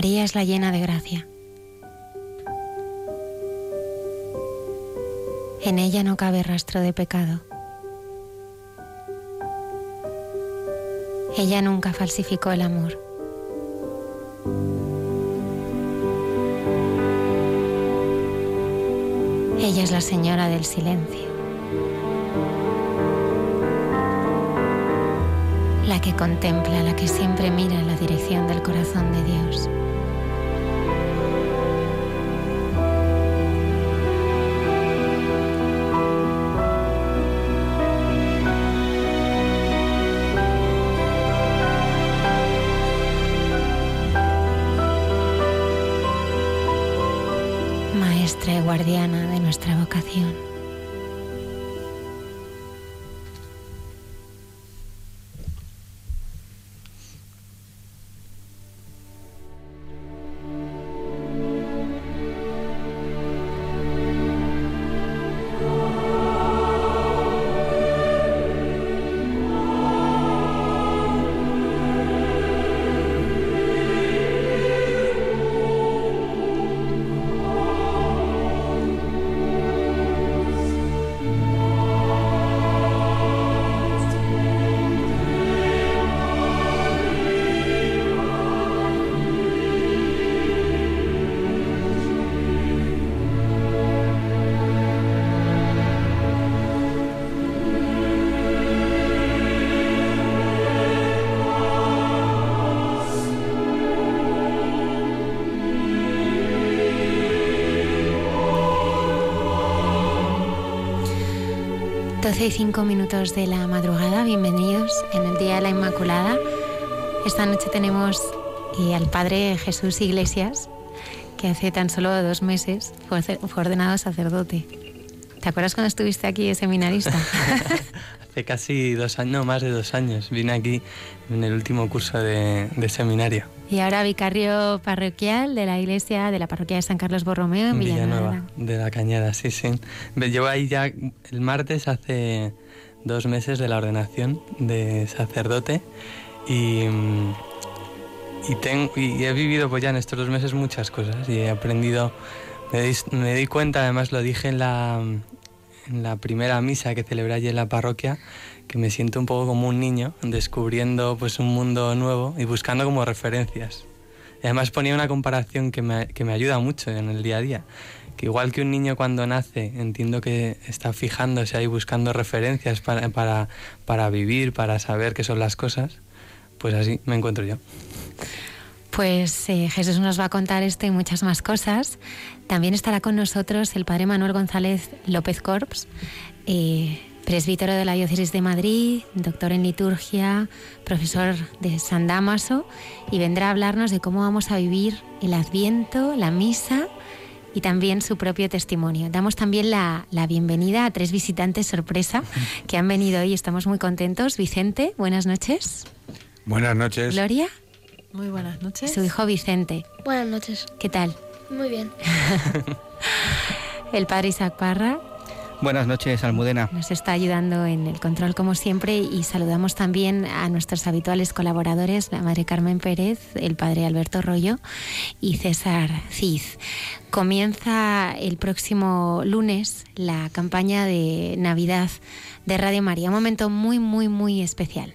María es la llena de gracia. En ella no cabe rastro de pecado. Ella nunca falsificó el amor. Ella es la señora del silencio. La que contempla, la que siempre mira en la dirección del corazón de Dios. Guardiana 12 y 5 minutos de la madrugada, bienvenidos en el Día de la Inmaculada. Esta noche tenemos y al Padre Jesús Iglesias, que hace tan solo dos meses fue, ordenado sacerdote. ¿Te acuerdas cuando estuviste aquí de seminarista? hace casi dos años, no, más de dos años. Vine aquí en el último curso de, de, seminario. Y ahora vicario parroquial de la iglesia de la parroquia de San Carlos Borromeo en Villanueva. de la Cañada, sí, sí. Llevo ahí ya el martes hace dos meses de la ordenación de sacerdote y, y, tengo, y he vivido pues ya en estos dos meses muchas cosas y he aprendido, me di, me di cuenta, además lo dije en la, en la primera misa que celebré allí en la parroquia, que me siento un poco como un niño, descubriendo pues un mundo nuevo y buscando como referencias. Y además ponía una comparación que me, que me ayuda mucho en el día a día, que igual que un niño cuando nace, entiendo que está fijándose ahí buscando referencias para, para, para vivir, para saber qué son las cosas, pues así me encuentro yo. Pues eh, Jesús nos va a contar esto y muchas más cosas. También estará con nosotros el padre Manuel González López Corps, eh, presbítero de la Diócesis de Madrid, doctor en liturgia, profesor de San Damaso, y vendrá a hablarnos de cómo vamos a vivir el Adviento, la misa y también su propio testimonio. Damos también la, la, bienvenida a tres visitantes sorpresa que han venido hoy. Estamos muy contentos. Vicente, buenas noches. Buenas noches. Gloria. Muy buenas noches. Su hijo Vicente. Buenas noches. ¿Qué tal? Muy bien. El padre Isaac Parra. Buenas noches, Almudena. Nos está ayudando en el control como siempre y saludamos también a nuestros habituales colaboradores, la madre Carmen Pérez, el padre Alberto Rollo y César Cid. Comienza el próximo lunes la campaña de Navidad de Radio María, un momento muy, muy, muy especial.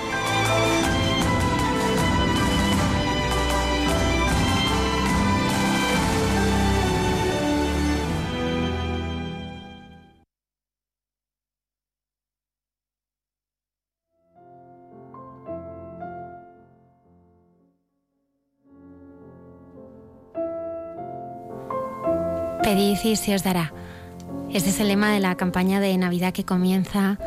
Pedid y se os dará. Este es el lema de la campaña de Navidad que comienza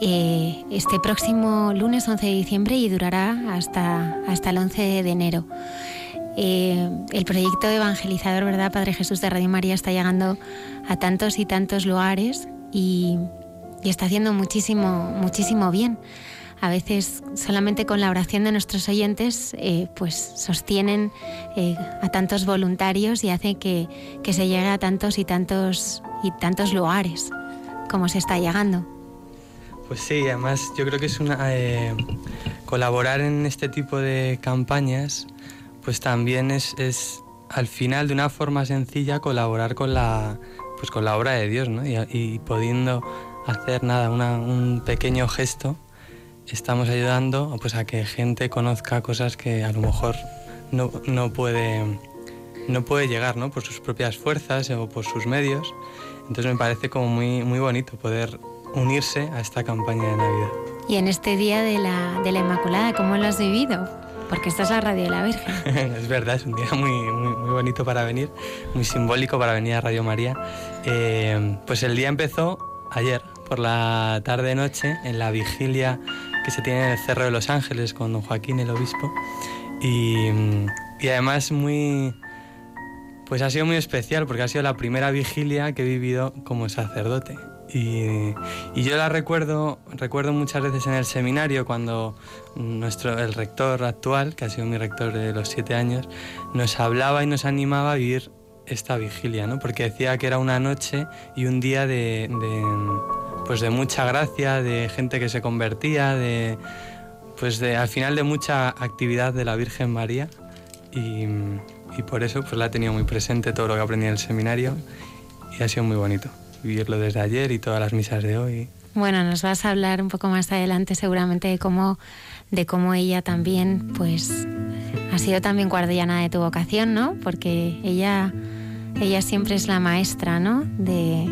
eh, este próximo lunes 11 de diciembre y durará hasta, hasta el 11 de enero. Eh, el proyecto evangelizador, ¿verdad, Padre Jesús de Radio María, está llegando a tantos y tantos lugares y, y está haciendo muchísimo, muchísimo bien a veces solamente con la oración de nuestros oyentes eh, pues sostienen eh, a tantos voluntarios y hacen que, que, se llegue a tantos y tantos y tantos lugares como se está llegando. Pues sí, además yo creo que es una eh, colaborar en este tipo de campañas, pues también es, es, al final de una forma sencilla colaborar con la pues con la obra de Dios, ¿no? Y, y pudiendo hacer nada, una, un pequeño gesto estamos ayudando pues, a que gente conozca cosas que a lo mejor no, no, puede, no puede llegar ¿no? por sus propias fuerzas o por sus medios. Entonces me parece como muy, muy bonito poder unirse a esta campaña de Navidad. Y en este día de la, de la Inmaculada, ¿cómo lo has vivido? Porque esta es la radio de la Virgen. es verdad, es un día muy, muy, muy, bonito para venir, muy simbólico para venir a Radio María. Eh, pues el día empezó ayer, por la tarde-noche, en la vigilia que se tiene en el Cerro de los Ángeles con don Joaquín, el obispo. Y, y, además muy... Pues ha sido muy especial porque ha sido la primera vigilia que he vivido como sacerdote. Y, y, yo la recuerdo, recuerdo muchas veces en el seminario cuando nuestro, el rector actual, que ha sido mi rector de los siete años, nos hablaba y nos animaba a vivir esta vigilia, ¿no? porque decía que era una noche y un día de, de pues de mucha gracia, de gente que se convertía, de pues de al final de mucha actividad de la Virgen María y, y por eso pues la he tenido muy presente todo lo que aprendí en el seminario y ha sido muy bonito vivirlo desde ayer y todas las misas de hoy. Bueno, nos vas a hablar un poco más adelante seguramente de cómo, de cómo ella también, pues, ha sido también guardiana de tu vocación, ¿no? Porque ella, ella siempre es la maestra, ¿no? De,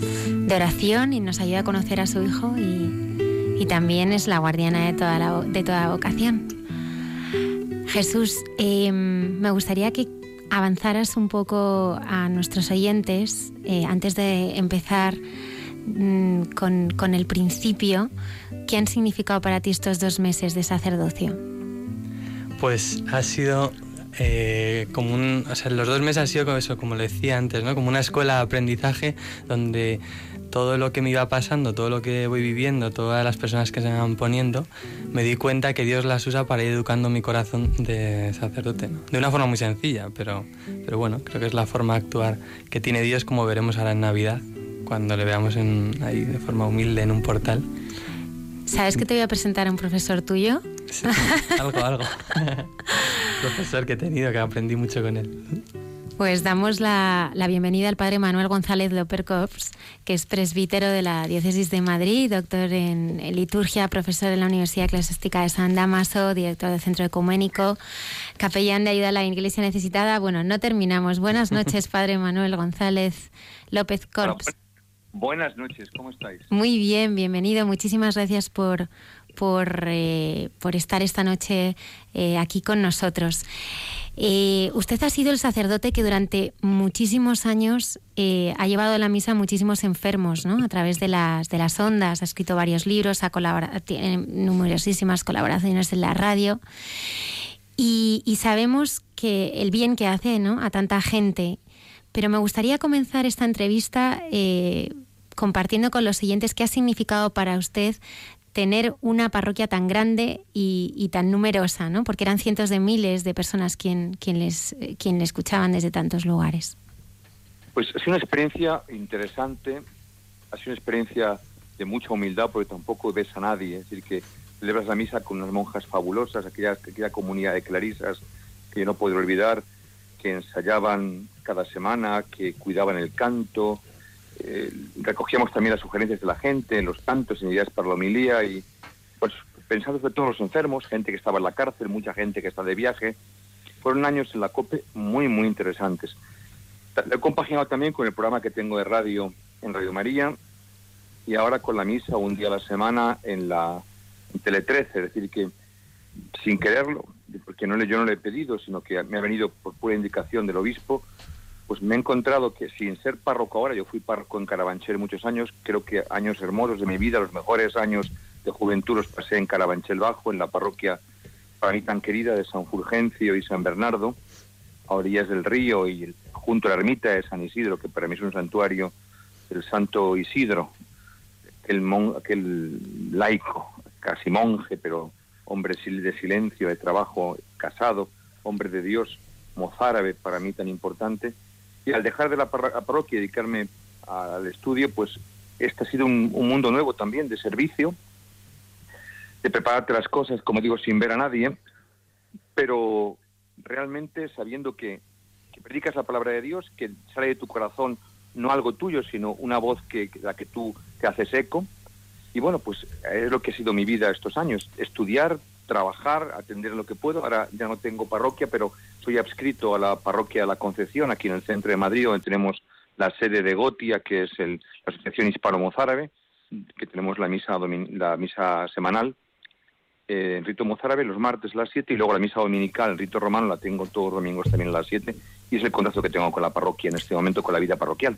de oración y nos ayuda a conocer a su hijo y, y también es la guardiana de toda la, de toda vocación. Jesús, em, me gustaría que avanzaras un poco a nuestros oyentes eh, antes de empezar mm, con, con, el principio. ¿Qué han significado para ti estos dos meses de sacerdocio? Pues ha sido eh, como un, o sea, los dos meses ha sido como eso, como le decía antes, ¿no? Como una escuela de aprendizaje donde todo lo que me iba pasando, todo lo que voy viviendo, todas las personas que se me van poniendo, me di cuenta que Dios las usa para ir educando mi corazón de sacerdote. De una forma muy sencilla, pero, pero bueno, creo que es la forma de actuar que tiene Dios, como veremos ahora en Navidad, cuando le veamos en, ahí de forma humilde en un portal. ¿Sabes que te voy a presentar a un profesor tuyo? Sí, algo, algo. profesor que he tenido, que aprendí mucho con él. Pues damos la, bienvenida al padre Manuel González López Corps, que es presbítero de la Diócesis de Madrid, doctor en, liturgia, profesor en la Universidad Eclesiástica de San Damaso, director del Centro Ecuménico, capellán de ayuda a la Iglesia Necesitada. Bueno, no terminamos. Buenas noches, padre Manuel González López Corps. buenas noches, ¿cómo estáis? Muy bien, bienvenido. Muchísimas gracias por, por, eh, por estar esta noche eh, aquí con nosotros. Eh, usted ha sido el sacerdote que durante muchísimos años ha llevado a la misa a muchísimos enfermos, ¿no? A través de las, de las ondas, ha escrito varios libros, ha tiene numerosísimas colaboraciones en la radio. Y, sabemos que el bien que hace ¿no? a tanta gente. Pero me gustaría comenzar esta entrevista compartiendo con los siguientes qué ha significado para usted tener una parroquia tan grande y, tan numerosa, ¿no? Porque eran cientos de miles de personas quien, quien, les, quien le escuchaban desde tantos lugares. Pues ha sido una experiencia interesante, ha sido una experiencia de mucha humildad porque tampoco ves a nadie, es decir, que celebras la misa con unas monjas fabulosas, aquella, aquella comunidad de clarisas que yo no puedo olvidar, que ensayaban cada semana, que cuidaban el canto, eh, recogíamos también las sugerencias de la gente, los cantos, en ideas para la homilía y pues pensando sobre todos los enfermos, gente que estaba en la cárcel, mucha gente que está de viaje. Fueron años en la COPE muy, muy interesantes. Lo he compaginado también con el programa que tengo de radio en Radio María y ahora con la misa un día a la semana en la Tele 13, es decir que sin quererlo, porque no le, yo no le he pedido, sino que me ha venido por pura indicación del obispo, pues me he encontrado que sin ser párroco ahora, yo fui párroco en Carabanchel muchos años, creo que años hermosos de mi vida, los mejores años de juventud los pasé en Carabanchel Bajo, en la parroquia para mí tan querida de San Fulgencio y San Bernardo, a orillas del río y junto a la ermita de San Isidro, que para mí es un santuario del Santo Isidro, aquel, aquel laico, casi monje, pero hombre de silencio, de trabajo, casado, hombre de Dios, mozárabe para mí tan importante, y al dejar de la parroquia y dedicarme al estudio, pues este ha sido un, mundo nuevo también de servicio, de prepararte las cosas, como digo, sin ver a nadie, pero realmente sabiendo que, predicas la palabra de Dios, que sale de tu corazón no algo tuyo, sino una voz que, la que tú te haces eco. Y bueno, pues es lo que ha sido mi vida estos años, estudiar, trabajar, atender lo que puedo. Ahora ya no tengo parroquia, pero soy adscrito a la parroquia de la Concepción, aquí en el centro de Madrid, donde tenemos la sede de Gotia, que es el, la Asociación Hispano-Mozárabe, que tenemos la misa, la misa semanal eh, en rito mozárabe los martes a las 7 y luego la misa dominical, el rito romano, la tengo todos los domingos también a las 7 y es el contacto que tengo con la parroquia en este momento, con la vida parroquial.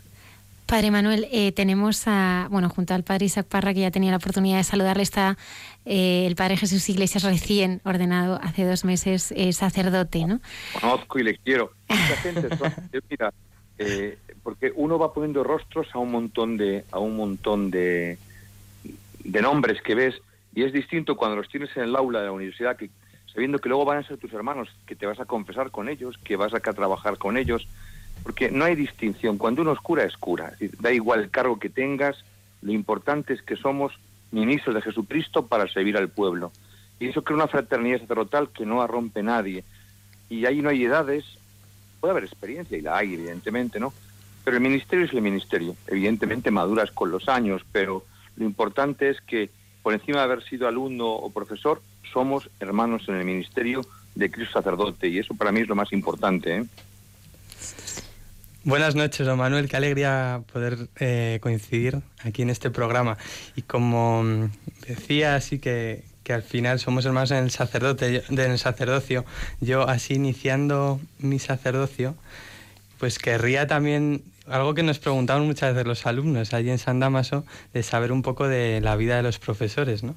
Padre Manuel, eh, tenemos a, bueno, junto al Padre Isaac Parra, que ya tenía la oportunidad de saludarle, está eh, el Padre Jesús Iglesias, recién ordenado hace dos meses eh, sacerdote, ¿no? Conozco y le quiero. Mucha gente, mira, porque uno va poniendo rostros a un montón de, a un montón de, de nombres que ves y es distinto cuando los tienes en el aula de la universidad, que sabiendo que luego van a ser tus hermanos, que te vas a confesar con ellos, que vas a trabajar con ellos porque no hay distinción. Cuando uno es cura, es cura. da igual el cargo que tengas, lo importante es que somos ministros de Jesucristo para servir al pueblo. Y eso crea una fraternidad sacerdotal que no arrompe nadie. Y ahí no hay edades, puede haber experiencia, y la hay, evidentemente, ¿no? Pero el ministerio es el ministerio. Evidentemente maduras con los años, pero lo importante es que por encima de haber sido alumno o profesor, somos hermanos en el ministerio de Cristo sacerdote y eso para mí es lo más importante. ¿eh? Buenas noches, don Manuel. Qué alegría poder eh, coincidir aquí en este programa. Y como mm, decía, así que, que al final somos hermanos en el, sacerdote, en el sacerdocio, yo así iniciando mi sacerdocio, pues querría también algo que nos preguntaban muchas veces los alumnos allí en San Damaso, de saber un poco de la vida de los profesores, ¿no?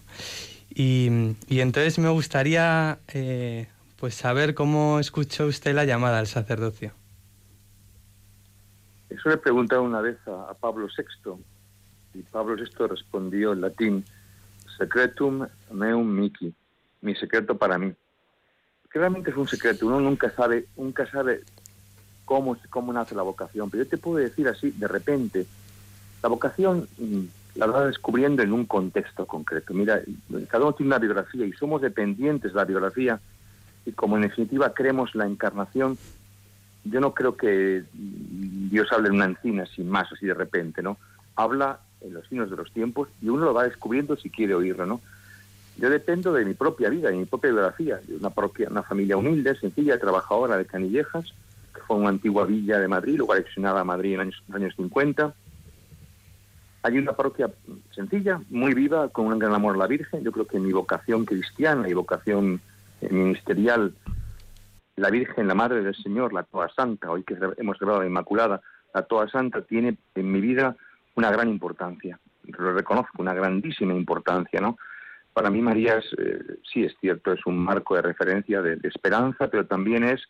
Y, y entonces me gustaría eh, pues saber cómo escuchó usted la llamada al sacerdocio. Eso le pregunté una vez a, Pablo VI y Pablo VI respondió en latín, secretum meum mici, mi secreto para mí. Que realmente es un secreto, uno nunca sabe, nunca sabe cómo, cómo nace la vocación, pero yo te puedo decir así, de repente, la vocación mm, la va descubriendo en un contexto concreto. Mira, cada uno tiene una biografía y somos dependientes de la biografía y como en definitiva creemos la encarnación, yo no creo que Dios hable en una encina sin más, así de repente, ¿no? Habla en los signos de los tiempos y uno lo va descubriendo si quiere oírlo, ¿no? Yo dependo de mi propia vida, de mi propia biografía, de una, propia, una familia humilde, sencilla, trabajadora de Canillejas, que fue una antigua villa de Madrid, luego anexionada a Madrid en los años, años 50. Hay una parroquia sencilla, muy viva, con un gran amor a la Virgen. Yo creo que mi vocación cristiana y vocación eh, ministerial la Virgen, la Madre del Señor, la Toa Santa, hoy que hemos celebrado la Inmaculada, la Toa Santa tiene en mi vida una gran importancia. Lo reconozco, una grandísima importancia, ¿no? Para mí María es, eh, sí es cierto, es un marco de referencia, de, esperanza, pero también es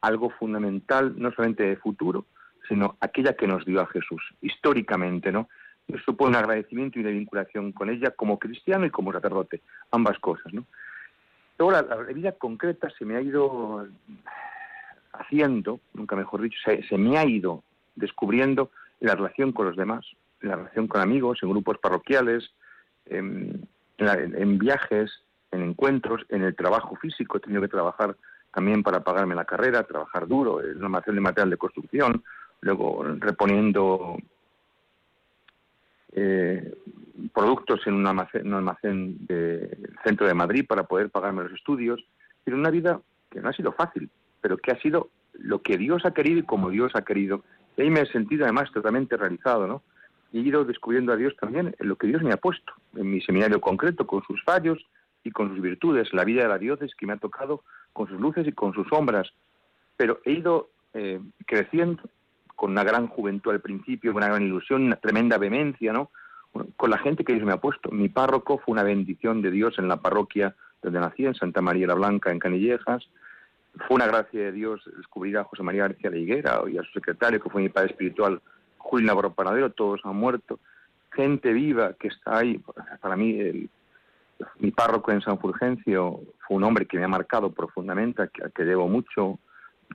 algo fundamental, no solamente de futuro, sino aquella que nos dio a Jesús, históricamente, ¿no? Supone un agradecimiento y una vinculación con ella como cristiano y como sacerdote, ambas cosas, ¿no? Luego la, vida concreta se me ha ido haciendo, nunca mejor dicho, se, me ha ido descubriendo en la relación con los demás, en la relación con amigos, en grupos parroquiales, en, viajes, en encuentros, en el trabajo físico. He tenido que trabajar también para pagarme la carrera, trabajar duro en la de material de construcción, luego reponiendo eh, productos en un almacén, un almacén del centro de Madrid para poder pagarme los estudios. Pero una vida que no ha sido fácil, pero que ha sido lo que Dios ha querido y como Dios ha querido. Y ahí me he sentido además totalmente realizado, ¿no? Y he ido descubriendo a Dios también en lo que Dios me ha puesto, en mi seminario concreto, con sus fallos y con sus virtudes, la vida de la diócesis que me ha tocado con sus luces y con sus sombras. Pero he ido eh, creciendo con una gran juventud al principio, con una gran ilusión, una tremenda vehemencia, ¿no? Con la gente que Dios me ha puesto. Mi párroco fue una bendición de Dios en la parroquia donde nací, en Santa María la Blanca, en Canillejas. Fue una gracia de Dios descubrir a José María García de Higuera y a su secretario, que fue mi padre espiritual, Julio Navarro Panadero, todos han muerto. Gente viva que está ahí. Para mí, mi párroco en San Fulgencio fue un hombre que me ha marcado profundamente, a que debo mucho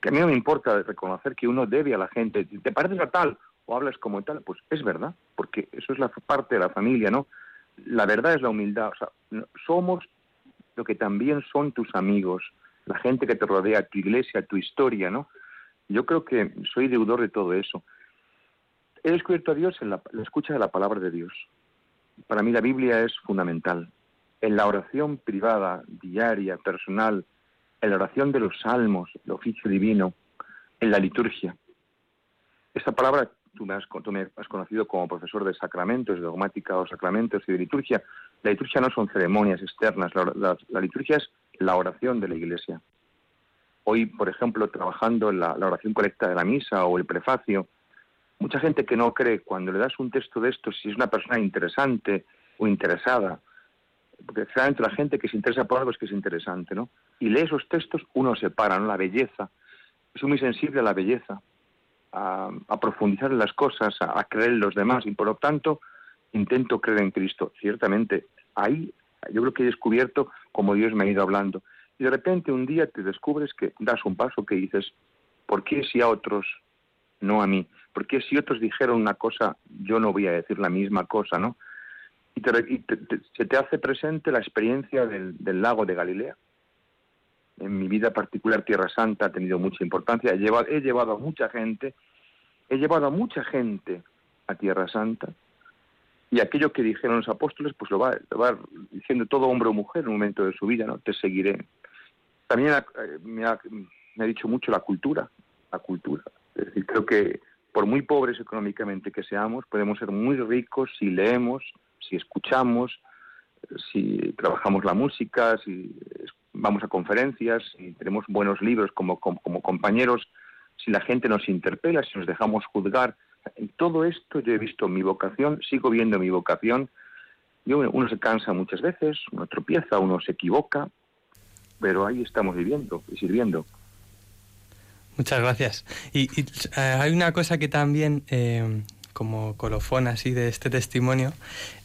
que a mí no me importa reconocer que uno debe a la gente, te pareces a tal o hablas como tal, pues es verdad, porque eso es la parte de la familia, ¿no? La verdad es la humildad, o sea, somos lo que también son tus amigos, la gente que te rodea, tu iglesia, tu historia, ¿no? Yo creo que soy deudor de todo eso. He descubierto a Dios en la, la escucha de la palabra de Dios. Para mí la Biblia es fundamental. En la oración privada, diaria, personal, en la oración de los salmos, el oficio divino, en la liturgia. Esta palabra tú me, has, conocido como profesor de sacramentos, de dogmática o sacramentos y de liturgia. La liturgia no son ceremonias externas, la, liturgia es la oración de la Iglesia. Hoy, por ejemplo, trabajando en la, oración colecta de la misa o el prefacio, mucha gente que no cree, cuando le das un texto de esto, si es una persona interesante o interesada, porque realmente la gente que se interesa por algo es que es interesante, ¿no? Y lee esos textos, uno se para, ¿no? La belleza. Soy muy sensible a la belleza, a, profundizar en las cosas, a, creer en los demás, y por lo tanto intento creer en Cristo. Ciertamente, ahí yo creo que he descubierto cómo Dios me ha ido hablando. Y de repente un día te descubres que das un paso que dices, ¿por qué si a otros, no a mí? ¿Por qué si otros dijeron una cosa, yo no voy a decir la misma cosa, no? Y, se te hace presente la experiencia del, lago de Galilea. En mi vida particular, Tierra Santa ha tenido mucha importancia. He llevado, he llevado a mucha gente he llevado a mucha gente a Tierra Santa y aquello que dijeron los apóstoles, pues lo va, va diciendo todo hombre o mujer en un momento de su vida, ¿no? Te seguiré. También eh, me ha, me ha dicho mucho la cultura, la cultura. Es decir, creo que por muy pobres económicamente que seamos, podemos ser muy ricos si leemos, si escuchamos, si trabajamos la música, si vamos a conferencias, si tenemos buenos libros como, como, compañeros, si la gente nos interpela, si nos dejamos juzgar. En todo esto yo he visto mi vocación, sigo viendo mi vocación. Uno se cansa muchas veces, uno tropieza, uno se equivoca, pero ahí estamos viviendo y sirviendo. Muchas gracias. Y, eh, hay una cosa que también, eh, como colofón así de este testimonio,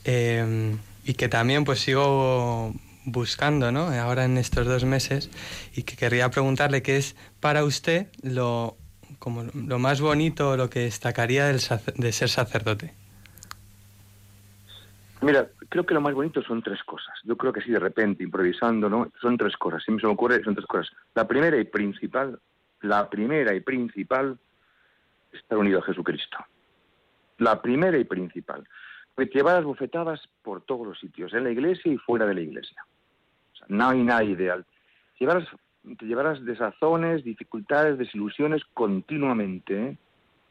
eh, y que también pues sigo buscando, ¿no? Ahora en estos dos meses, y que querría preguntarle qué es para usted lo, como lo más bonito, lo que destacaría del, de ser sacerdote. Mira, creo que lo más bonito son tres cosas. Yo creo que así de repente, improvisando, ¿no? Son tres cosas. Si me ocurre, son tres cosas. La primera y principal la primera y principal, estar unido a Jesucristo. La primera y principal. Las bofetadas por todos los sitios, en la iglesia y fuera de la iglesia. no hay nada ideal. Llevarás, te llevarás desazones, dificultades, desilusiones continuamente, ¿eh?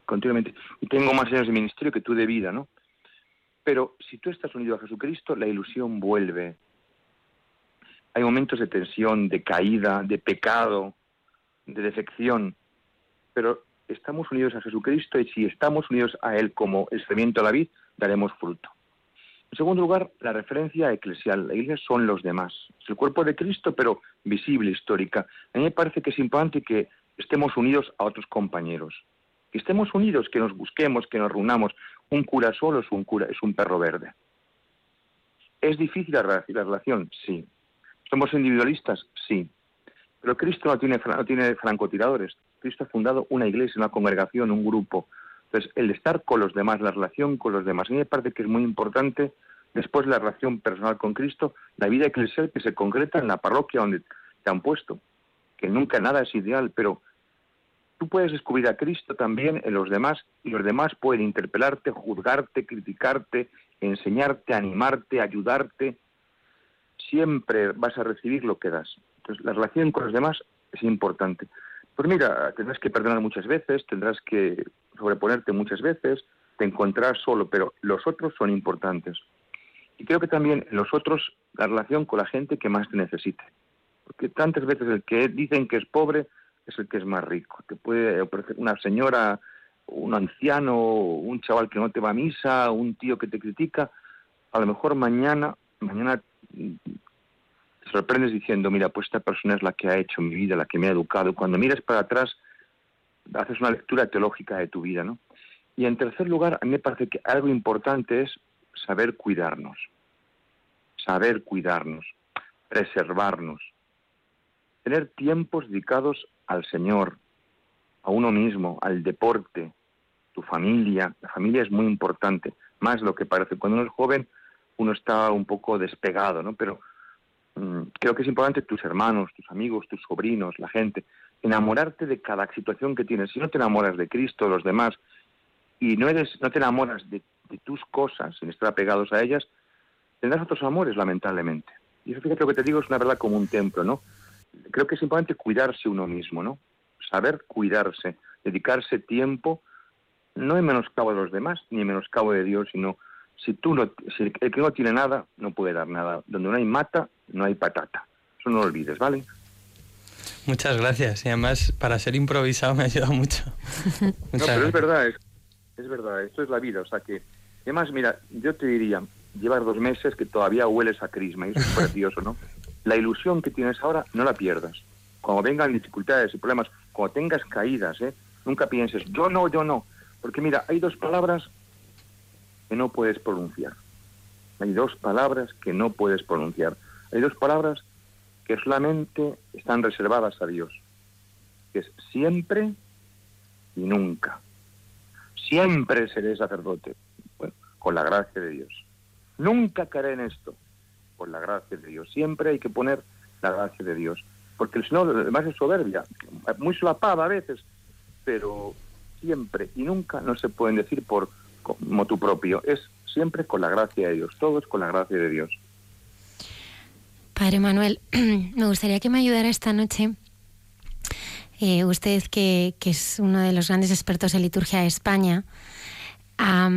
continuamente. Y tengo más años de ministerio que tú de vida, ¿no? Pero si tú estás unido a Jesucristo, la ilusión vuelve. Hay momentos de tensión, de caída, de pecado, de defección, pero estamos unidos a Jesucristo y si estamos unidos a Él como excremento a la vid, daremos fruto. En segundo lugar, la referencia eclesial. La iglesia son los demás. Es el cuerpo de Cristo, pero visible, histórica. A mí me parece que es importante que estemos unidos a otros compañeros. Que estemos unidos, que nos busquemos, que nos reunamos. Un cura solo es un cura, es un perro verde. ¿Es difícil la relación? Sí. ¿Somos individualistas? Sí. Pero Cristo no tiene, no tiene francotiradores. Cristo ha fundado una iglesia, una congregación, un grupo. Entonces, el estar con los demás, la relación con los demás. A mí me parece que es muy importante, después la relación personal con Cristo, la vida eclesial que se concreta en la parroquia donde te han puesto. Que nunca nada es ideal, pero tú puedes descubrir a Cristo también en los demás y los demás pueden interpelarte, juzgarte, criticarte, enseñarte, animarte, ayudarte. Siempre vas a recibir lo que das la relación con los demás es importante. Pues mira, tendrás que perdonar muchas veces, tendrás que sobreponerte muchas veces, te encontrarás solo, pero los otros son importantes. Y creo que también los otros, la relación con la gente que más te necesite. Porque tantas veces el que dicen que es pobre es el que es más rico. Te puede ofrecer una señora, un anciano, un chaval que no te va a misa, un tío que te critica. A lo mejor mañana, mañana sorprendes diciendo, mira, pues esta persona es la que ha hecho mi vida, la que me ha educado. Cuando miras para atrás, haces una lectura teológica de tu vida, ¿no? Y en tercer lugar, a mí me parece que algo importante es saber cuidarnos, saber cuidarnos, preservarnos, tener tiempos dedicados al Señor, a uno mismo, al deporte, tu familia. La familia es muy importante, más lo que parece. Cuando uno es joven, uno está un poco despegado, ¿no? Pero creo que es importante tus hermanos, tus amigos, tus sobrinos, la gente, enamorarte de cada situación que tienes. Si no te enamoras de Cristo, de los demás, y no, eres, no te enamoras de, tus cosas, sin estar apegados a ellas, tendrás otros amores, lamentablemente. Y eso, fíjate lo que te digo, es una verdad como un templo, ¿no? Creo que es importante cuidarse uno mismo, ¿no? Saber cuidarse, dedicarse tiempo, no en menoscabo de los demás, ni en menoscabo de Dios, sino si tú no, si el que no tiene nada, no puede dar nada. Donde no hay mata, no hay patata. Eso no lo olvides, ¿vale? Muchas gracias. Y además, para ser improvisado me ha ayudado mucho. no, pero es verdad, es, verdad. Esto es la vida. O sea que, además, mira, yo te diría, llevar dos meses que todavía hueles a crisma y eso es precioso, ¿no? La ilusión que tienes ahora, no la pierdas. Cuando vengan dificultades y problemas, cuando tengas caídas, ¿eh? Nunca pienses, yo no, yo no. Porque mira, hay dos palabras que no puedes pronunciar. Hay dos palabras que no puedes pronunciar. Hay dos palabras que solamente están reservadas a Dios, que es siempre y nunca. Siempre seré sacerdote, bueno, con la gracia de Dios. Nunca caeré en esto, con la gracia de Dios. Siempre hay que poner la gracia de Dios, porque el Señor además es soberbia, muy solapada a veces, pero siempre y nunca no se pueden decir por motu propio, es siempre con la gracia de Dios, todo es con la gracia de Dios. Padre Manuel, me gustaría que me ayudara esta noche, eh, usted que, es uno de los grandes expertos en liturgia de España, a,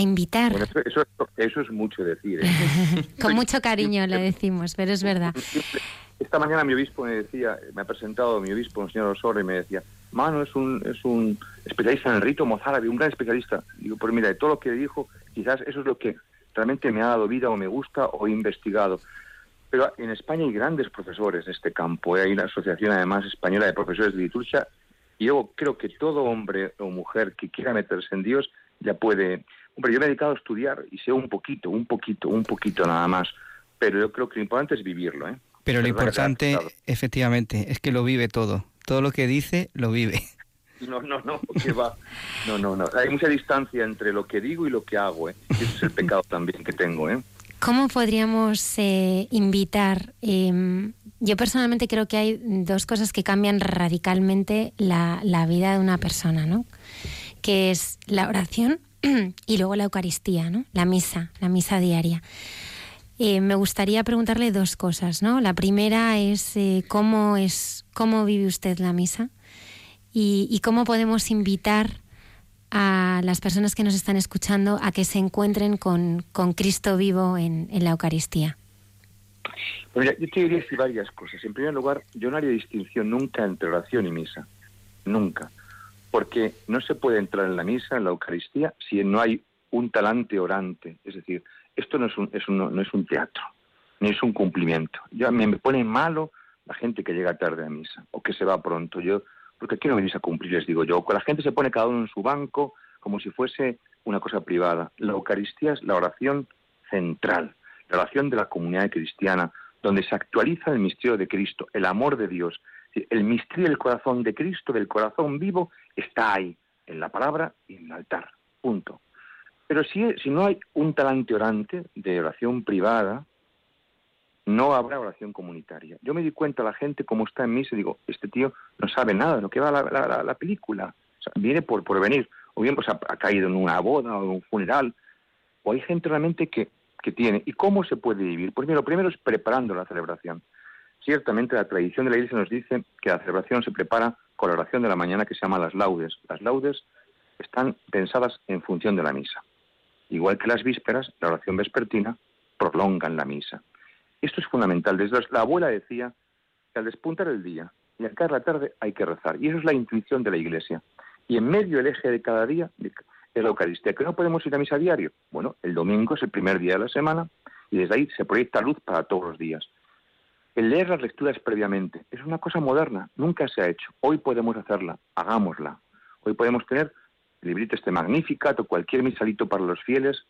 invitar. eso, es mucho decir. ¿eh? Con mucho cariño le decimos, pero es verdad. Esta mañana mi obispo me decía, me ha presentado mi obispo, el señor Osorio, y me decía, Mano es un, es un especialista en el rito mozárabe, un gran especialista. Digo, pues mira, de todo lo que dijo, quizás eso es lo que realmente me ha dado vida o me gusta o he investigado. Pero en España hay grandes profesores en este campo. ¿eh? Hay una asociación además española de profesores de liturgia y yo creo que todo hombre o mujer que quiera meterse en Dios ya puede... Hombre, yo me he dedicado a estudiar y sé un poquito, un poquito, un poquito nada más. Pero yo creo que lo importante es vivirlo. ¿eh? Pero lo importante, efectivamente, es que lo vive todo. Todo lo que dice, lo vive. No, no, no, que va. No, no, no. Hay mucha distancia entre lo que digo y lo que hago, ¿eh? Ese es el pecado también que tengo, ¿eh? ¿Cómo podríamos eh, invitar? Em, yo personalmente creo que hay dos cosas que cambian radicalmente la, la vida de una persona, ¿no? Que es la oración y luego la Eucaristía, ¿no? La misa, la misa diaria. Eh, me gustaría preguntarle dos cosas, ¿no? La primera es eh, cómo es cómo vive usted la misa y, cómo podemos invitar a las personas que nos están escuchando a que se encuentren con, Cristo vivo en, la Eucaristía. Pues yo te diría varias cosas. En primer lugar, yo no haría distinción nunca entre oración y misa. Nunca. Porque no se puede entrar en la misa, en la Eucaristía, si no hay un talante orante. Es decir, esto no es un, no es un teatro, ni es un cumplimiento. Yo, me, me pone malo la gente que llega tarde a misa o que se va pronto. Yo, porque aquí no venís a cumplir, les digo yo. La gente se pone cada uno en su banco como si fuese una cosa privada. La Eucaristía es la oración central, la oración de la comunidad cristiana, donde se actualiza el misterio de Cristo, el amor de Dios. El misterio del corazón de Cristo, del corazón vivo, está ahí, en la palabra y en el altar. Punto. Pero si, si no hay un talante orante de oración privada, no habrá oración comunitaria. Yo me di cuenta, la gente como está en mí, se digo, este tío no sabe nada de lo que va la, la, película. viene por, por venir. O bien pues ha, caído en una boda o en un funeral. O hay gente realmente que, que tiene. ¿Y cómo se puede vivir? Pues lo primero es preparando la celebración. Ciertamente la tradición de la Iglesia nos dice que la celebración se prepara con la oración de la mañana que se llama las laudes. Las laudes están pensadas en función de la misa. Igual que las vísperas, la oración vespertina prolongan la misa. Esto es fundamental. Desde la abuela decía que al despuntar el día y al caer la tarde hay que rezar. Y eso es la intuición de la Iglesia. Y en medio el eje de cada día es la Eucaristía. ¿Que no podemos ir a misa diario? Bueno, el domingo es el primer día de la semana y desde ahí se proyecta luz para todos los días. El leer las lecturas previamente es una cosa moderna, nunca se ha hecho. Hoy podemos hacerla, hagámosla. Hoy podemos tener el librito este Magnificat o cualquier misalito para los fieles.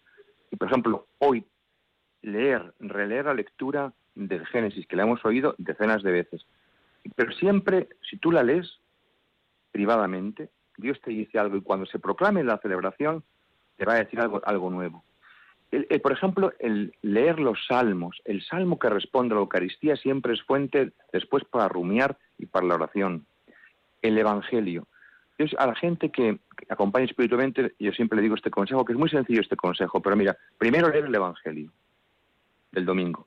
Y por ejemplo, hoy leer, releer la lectura del Génesis, que la hemos oído decenas de veces. Pero siempre, si tú la lees privadamente, Dios te dice algo y cuando se proclame la celebración, te va a decir algo, algo nuevo. por ejemplo, el leer los salmos, el salmo que responde a la Eucaristía siempre es fuente después para rumiar y para la oración. El Evangelio. a la gente que acompaña espiritualmente, yo siempre le digo este consejo, que es muy sencillo este consejo, pero mira, primero leer el Evangelio del domingo.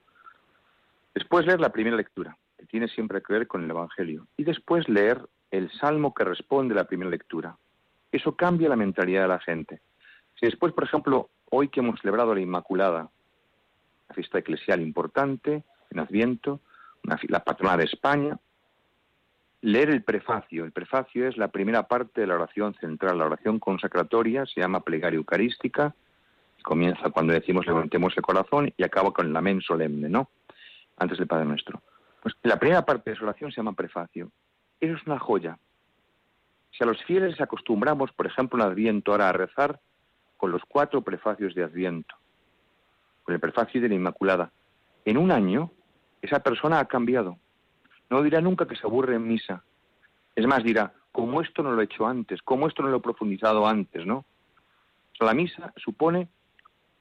Después leer la primera lectura, que tiene siempre que ver con el Evangelio. Y después leer el salmo que responde a la primera lectura. Eso cambia la mentalidad de la gente. Si después, por ejemplo, hoy que hemos celebrado la Inmaculada, la fiesta eclesial importante, en Adviento, la patrona de España, leer el prefacio. El prefacio es la primera parte de la oración central, la oración consacratoria, se llama plegaria eucarística, comienza cuando decimos levantemos el corazón y acaba con el amén solemne, ¿no? Antes del Padre Nuestro. Pues la primera parte de su oración se llama prefacio. Eso es una joya. Si a los fieles acostumbramos, por ejemplo, en Adviento ahora a rezar con los cuatro prefacios de Adviento, con el prefacio de la Inmaculada, en un año esa persona ha cambiado. No dirá nunca que se aburre en misa. Es más, dirá, como esto no lo he hecho antes, como esto no lo he profundizado antes, ¿no? la misa supone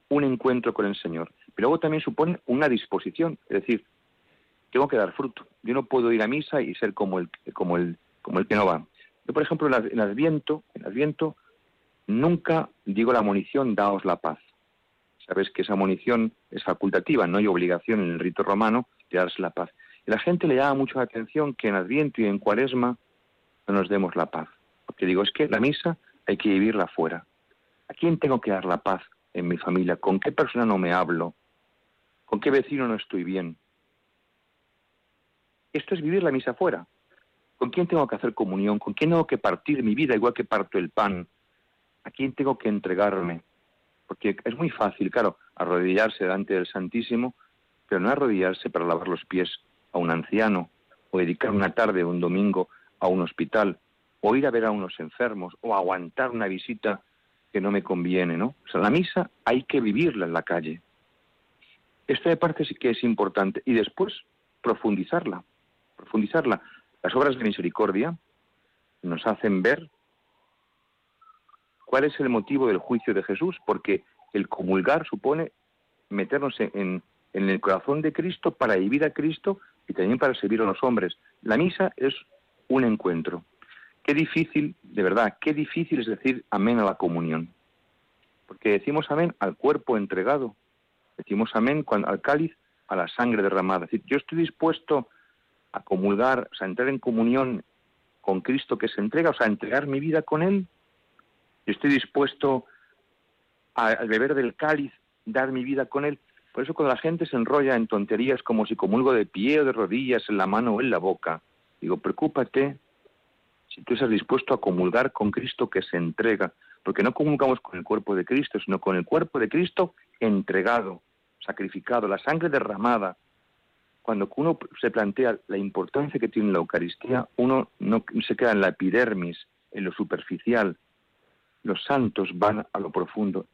un encuentro con el Señor. Pero luego también supone una disposición, es decir, tengo que dar fruto. Yo no puedo ir a misa y ser como el, como el, como el que no va. Yo, por ejemplo, en Adviento, en Adviento nunca digo la munición, daos la paz. Sabes que esa munición es facultativa, no hay obligación en el rito romano de darse la paz. Y la gente le llama mucho la atención que en Adviento y en Cuaresma no nos demos la paz. Porque digo, es que la misa hay que vivirla fuera. ¿A quién tengo que dar la paz en mi familia? ¿Con qué persona no me hablo? ¿Con qué vecino no estoy bien? Esto es vivir la misa fuera. ¿Con quién tengo que hacer comunión? ¿Con quién tengo que partir mi vida igual que parto el pan? ¿A quién tengo que entregarme? Porque es muy fácil, claro, arrodillarse delante del Santísimo, pero no arrodillarse para lavar los pies a un anciano, o dedicar una tarde o un domingo a un hospital, o ir a ver a unos enfermos, o aguantar una visita que no me conviene, ¿no? O sea, la misa hay que vivirla en la calle. Esto de parte sí que es importante. Y después, profundizarla, profundizarla. Las obras de misericordia nos hacen ver cuál es el motivo del juicio de Jesús, porque el comulgar supone meternos en, el corazón de Cristo para vivir a Cristo y también para servir a los hombres. La misa es un encuentro. Qué difícil, de verdad, qué difícil es decir amén a la comunión. Porque decimos amén al cuerpo entregado, decimos amén al cáliz, a la sangre derramada. Es decir, yo estoy dispuesto a comulgar, o sea, a entrar en comunión con Cristo que se entrega, o sea, a entregar mi vida con Él yo estoy dispuesto a, beber del cáliz, dar mi vida con él. Por eso cuando la gente se enrolla en tonterías como si comulgo de pie o de rodillas, en la mano o en la boca, digo, preocúpate si tú estás dispuesto a comulgar con Cristo que se entrega, porque no comulgamos con el cuerpo de Cristo, sino con el cuerpo de Cristo entregado, sacrificado, la sangre derramada. Cuando uno se plantea la importancia que tiene la Eucaristía, uno no se queda en la epidermis, en lo superficial, los santos van a lo profundo.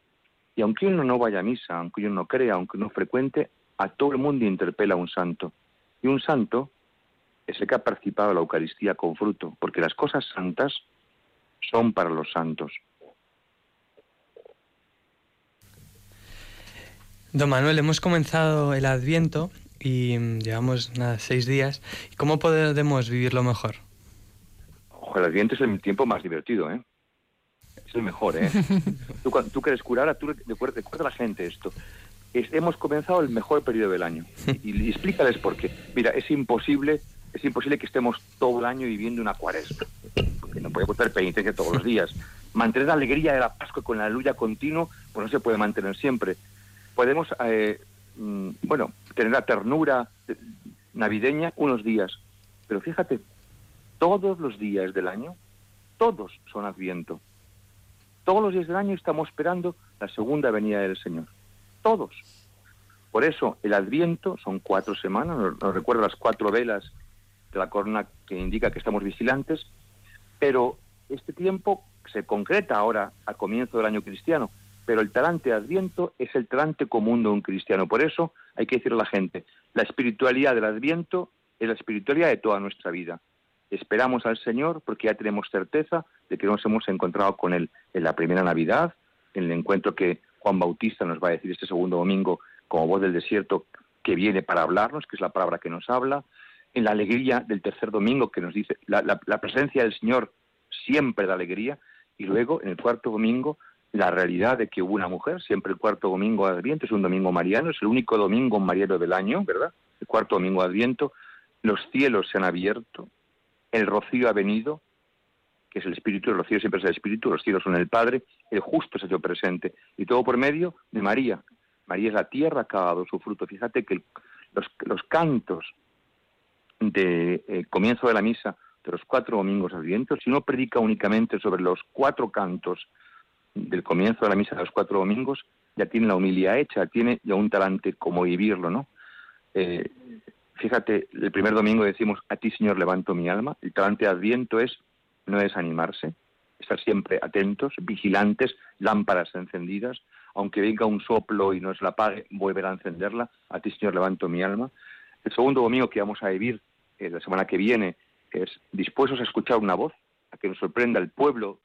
Y aunque uno no vaya a misa, aunque uno no crea, aunque uno frecuente, a todo el mundo interpela a un santo. Y un santo el que ha participado la Eucaristía con fruto, porque las cosas santas son para los santos. Don Manuel, hemos comenzado el Adviento y mm, llevamos seis días. ¿Cómo podemos vivirlo mejor? Ojo, el Adviento es el tiempo más divertido, ¿eh? es el mejor, ¿eh? tú, tú que eres curara, tú recuerda, a la gente esto. hemos comenzado el mejor periodo del año. Y, explícales por qué. Mira, es imposible, es imposible que estemos todo el año viviendo una cuaresma. Porque no podemos hacer penitencia todos los días. Mantener la alegría de la Pascua con la aleluya continuo, pues no se puede mantener siempre. Podemos, eh, mm, bueno, tener la ternura navideña unos días. Pero fíjate, todos los días del año, todos son adviento. Todos los días del año estamos esperando la segunda venida del Señor. Todos. Por eso el Adviento son cuatro semanas, nos, recuerda las cuatro velas de la corona que indica que estamos vigilantes, pero este tiempo se concreta ahora a comienzo del año cristiano, pero el talante Adviento es el talante común de un cristiano. Por eso hay que decirle a la gente, la espiritualidad del Adviento es la espiritualidad de toda nuestra vida. Esperamos al Señor porque ya tenemos certeza de que nos hemos encontrado con Él en la primera Navidad, en el encuentro que Juan Bautista nos va a decir este segundo domingo como voz del desierto que viene para hablarnos, que es la palabra que nos habla, en la alegría del tercer domingo que nos dice la, presencia del Señor siempre da alegría, y luego en el cuarto domingo la realidad de que hubo una mujer, siempre el cuarto domingo de Adviento es un domingo mariano, es el único domingo mariano del año, ¿verdad? El cuarto domingo de Adviento, los cielos se han abierto, el rocío ha venido, que es el Espíritu, el rocío siempre es el Espíritu, los cielos son el Padre, el justo se ha hecho presente, y todo por medio de María. María es la tierra que ha dado su fruto. Fíjate que los, cantos de eh, comienzo de la misa de los cuatro domingos advientos, si uno predica únicamente sobre los cuatro cantos del comienzo de la misa de los cuatro domingos, ya tiene la humildad hecha, tiene ya un talante como vivirlo, ¿no? Eh, Fíjate, el primer domingo decimos, a ti Señor levanto mi alma. El talante de Adviento es no desanimarse, estar siempre atentos, vigilantes, lámparas encendidas. Aunque venga un soplo y nos la apague, volver a encenderla. A ti Señor levanto mi alma. El segundo domingo que vamos a vivir eh, la semana que viene es dispuestos a escuchar una voz, a que nos sorprenda el pueblo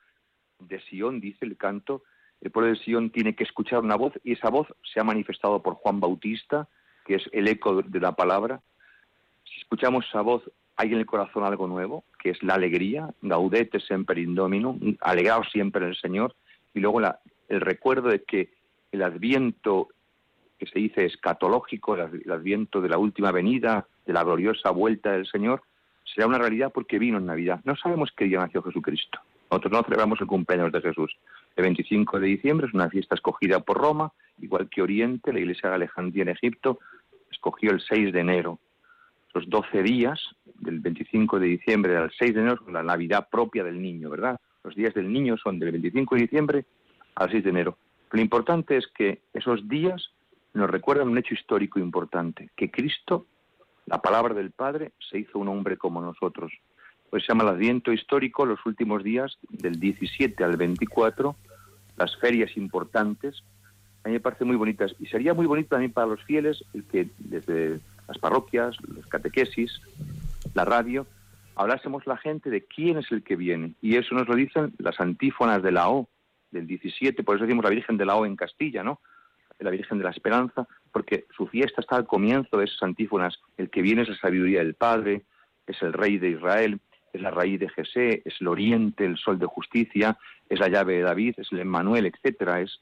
de Sion, dice el canto. El pueblo de Sion tiene que escuchar una voz y esa voz se ha manifestado por Juan Bautista, que es el eco de la palabra escuchamos esa voz hay en el corazón algo nuevo, que es la alegría, gaudete semper indomino, alegraos siempre en el Señor, y luego el recuerdo de que el adviento que se dice escatológico, el adviento de la última venida, de la gloriosa vuelta del Señor, será una realidad porque vino en Navidad. No sabemos qué día nació Jesucristo. Nosotros no celebramos el cumpleaños de Jesús. El 25 de diciembre es una fiesta escogida por Roma, igual que Oriente, la iglesia de Alejandría en Egipto, escogió el 6 de enero. Los 12 días, del 25 de diciembre al 6 de enero, son la Navidad propia del niño, ¿verdad? Los días del niño son del 25 de diciembre al 6 de enero. Lo importante es que esos días nos recuerdan un hecho histórico importante, que Cristo, la palabra del Padre, se hizo un hombre como nosotros. Pues se llama el Adviento histórico los últimos días del 17 al 24, las ferias importantes. A mí me parece muy bonitas y sería muy bonito también para los fieles el que desde las parroquias, los catequesis, la radio, hablásemos la gente de quién es el que viene. Y eso nos lo dicen las antífonas de la O, del 17, por eso decimos la Virgen de la O en Castilla, ¿no? La Virgen de la Esperanza, porque su fiesta está al comienzo de esas antífonas. El que viene es la sabiduría del Padre, es el Rey de Israel, es la raíz de Jesé, es el oriente, el sol de justicia, es la llave de David, es el Emmanuel, etcétera. Es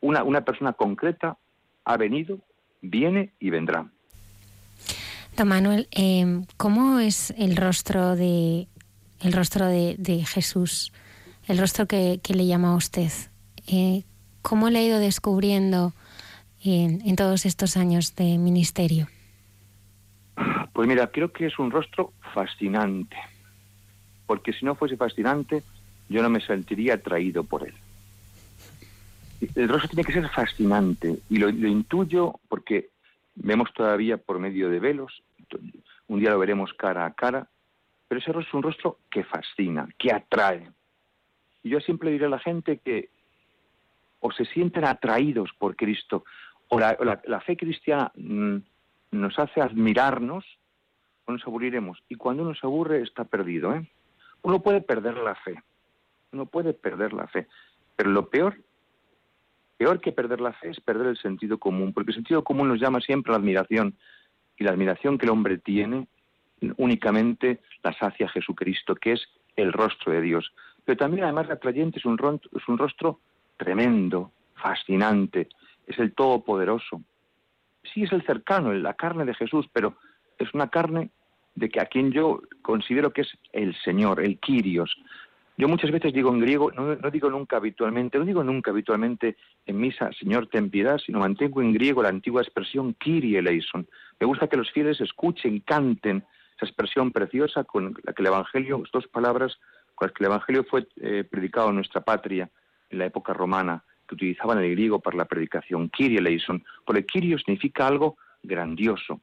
una, una persona concreta ha venido, viene y vendrá. Don Manuel, em, ¿cómo es el rostro de el rostro de, Jesús, el rostro que, le llama a usted? Eh, ¿Cómo le ha ido descubriendo en, todos estos años de ministerio? Pues mira, creo que es un rostro fascinante, porque si no fuese fascinante, yo no me sentiría atraído por él. El rostro tiene que ser fascinante y lo intuyo porque vemos todavía por medio de velos, un día lo veremos cara a cara, pero ese rostro es un rostro que fascina, que atrae. Y yo siempre diré a la gente que o se sienten atraídos por Cristo, o la, fe cristiana mm, nos hace admirarnos, o nos aburriremos. Y cuando uno se aburre está perdido. ¿eh? Uno puede perder la fe, uno puede perder la fe, pero lo peor Peor que perder la fe es perder el sentido común, porque el sentido común nos llama siempre a la admiración, y la admiración que el hombre tiene únicamente la sacia Jesucristo, que es el rostro de Dios. Pero también además la atrayente es un, es un rostro tremendo, fascinante, es el todopoderoso. Sí es el cercano, la carne de Jesús, pero es una carne de que a quien yo considero que es el Señor, el Kyrios, yo muchas veces digo en griego, no, digo nunca habitualmente, no digo nunca habitualmente en misa, Señor, ten piedad, sino mantengo en griego la antigua expresión Kyrie eleison. Me gusta que los fieles escuchen, canten esa expresión preciosa con la que el Evangelio, dos palabras con las que el Evangelio fue eh, predicado en nuestra patria en la época romana, que utilizaban el griego para la predicación, Kyrie eleison. Porque Kyrie significa algo grandioso,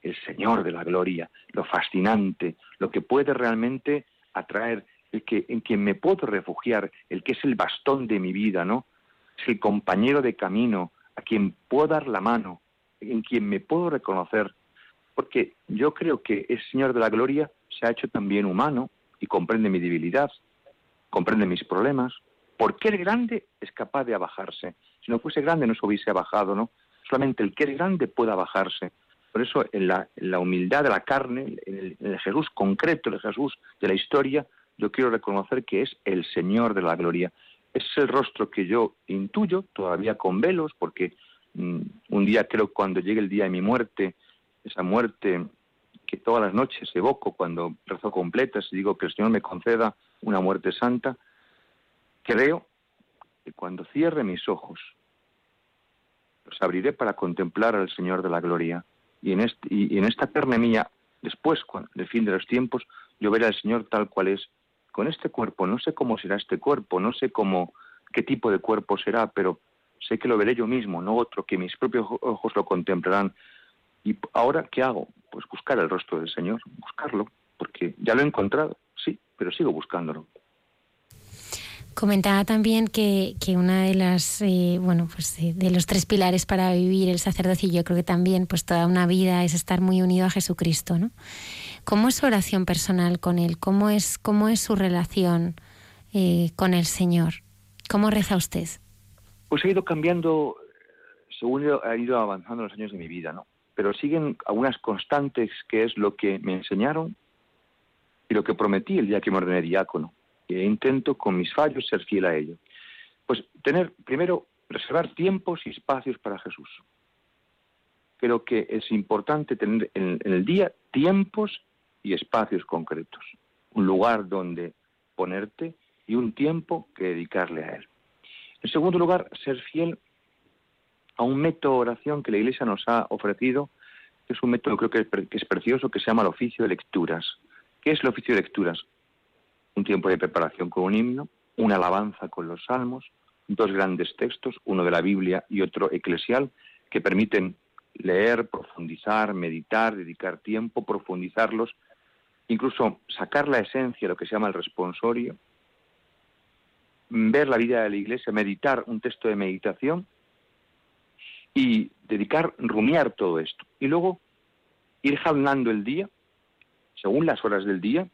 el Señor de la gloria, lo fascinante, lo que puede realmente atraer el que, en quien me puedo refugiar, el que es el bastón de mi vida, ¿no? Es el compañero de camino, a quien puedo dar la mano, en quien me puedo reconocer, porque yo creo que el Señor de la Gloria se ha hecho también humano y comprende mi debilidad, comprende mis problemas. Porque el grande es capaz de abajarse. Si no fuese grande no se hubiese abajado, ¿no? Solamente el que es grande puede abajarse. Por eso en la, humildad de la carne, en el, Jesús concreto, el Jesús de la historia, yo quiero reconocer que es el Señor de la gloria. Es el rostro que yo intuyo, todavía con velos, porque mm, un día creo cuando llegue el día de mi muerte, esa muerte que todas las noches evoco cuando rezo completas y digo que el Señor me conceda una muerte santa, creo que cuando cierre mis ojos, los abriré para contemplar al Señor de la gloria. Y en, y en esta carne mía, después, cuando, del fin de los tiempos, yo veré al Señor tal cual es, con este cuerpo, no sé cómo será este cuerpo, no sé cómo, qué tipo de cuerpo será, pero sé que lo veré yo mismo, no otro, que mis propios ojos lo contemplarán. ¿Y ahora qué hago? Pues buscar el rostro del Señor, buscarlo, porque ya lo he encontrado, sí, pero sigo buscándolo. Comentaba también que, que una de las, eh, bueno, pues de, los tres pilares para vivir el sacerdocio, yo creo que también, pues toda una vida es estar muy unido a Jesucristo, ¿no? ¿Cómo es su oración personal con Él? ¿Cómo es, cómo es su relación eh, con el Señor? ¿Cómo reza usted? Pues ha ido cambiando según ha ido avanzando los años de mi vida, ¿no? pero siguen algunas constantes que es lo que me enseñaron y lo que prometí el día que me ordené diácono. Intento con mis fallos ser fiel a ello. Pues tener, primero, reservar tiempos y espacios para Jesús. Creo que es importante tener en, el día tiempos y espacios concretos. Un lugar donde ponerte y un tiempo que dedicarle a Él. En segundo lugar, ser fiel a un método de oración que la Iglesia nos ha ofrecido, que es un método creo que es, precioso, que se llama el oficio de lecturas. ¿Qué es el oficio de lecturas? Un tiempo de preparación con un himno, una alabanza con los salmos, dos grandes textos, uno de la Biblia y otro eclesial, que permiten leer, profundizar, meditar, dedicar tiempo, profundizarlos, incluso sacar la esencia, lo que se llama el responsorio, ver la vida de la Iglesia, meditar un texto de meditación y dedicar, rumiar todo esto. Y luego ir jalando el día, según las horas del día,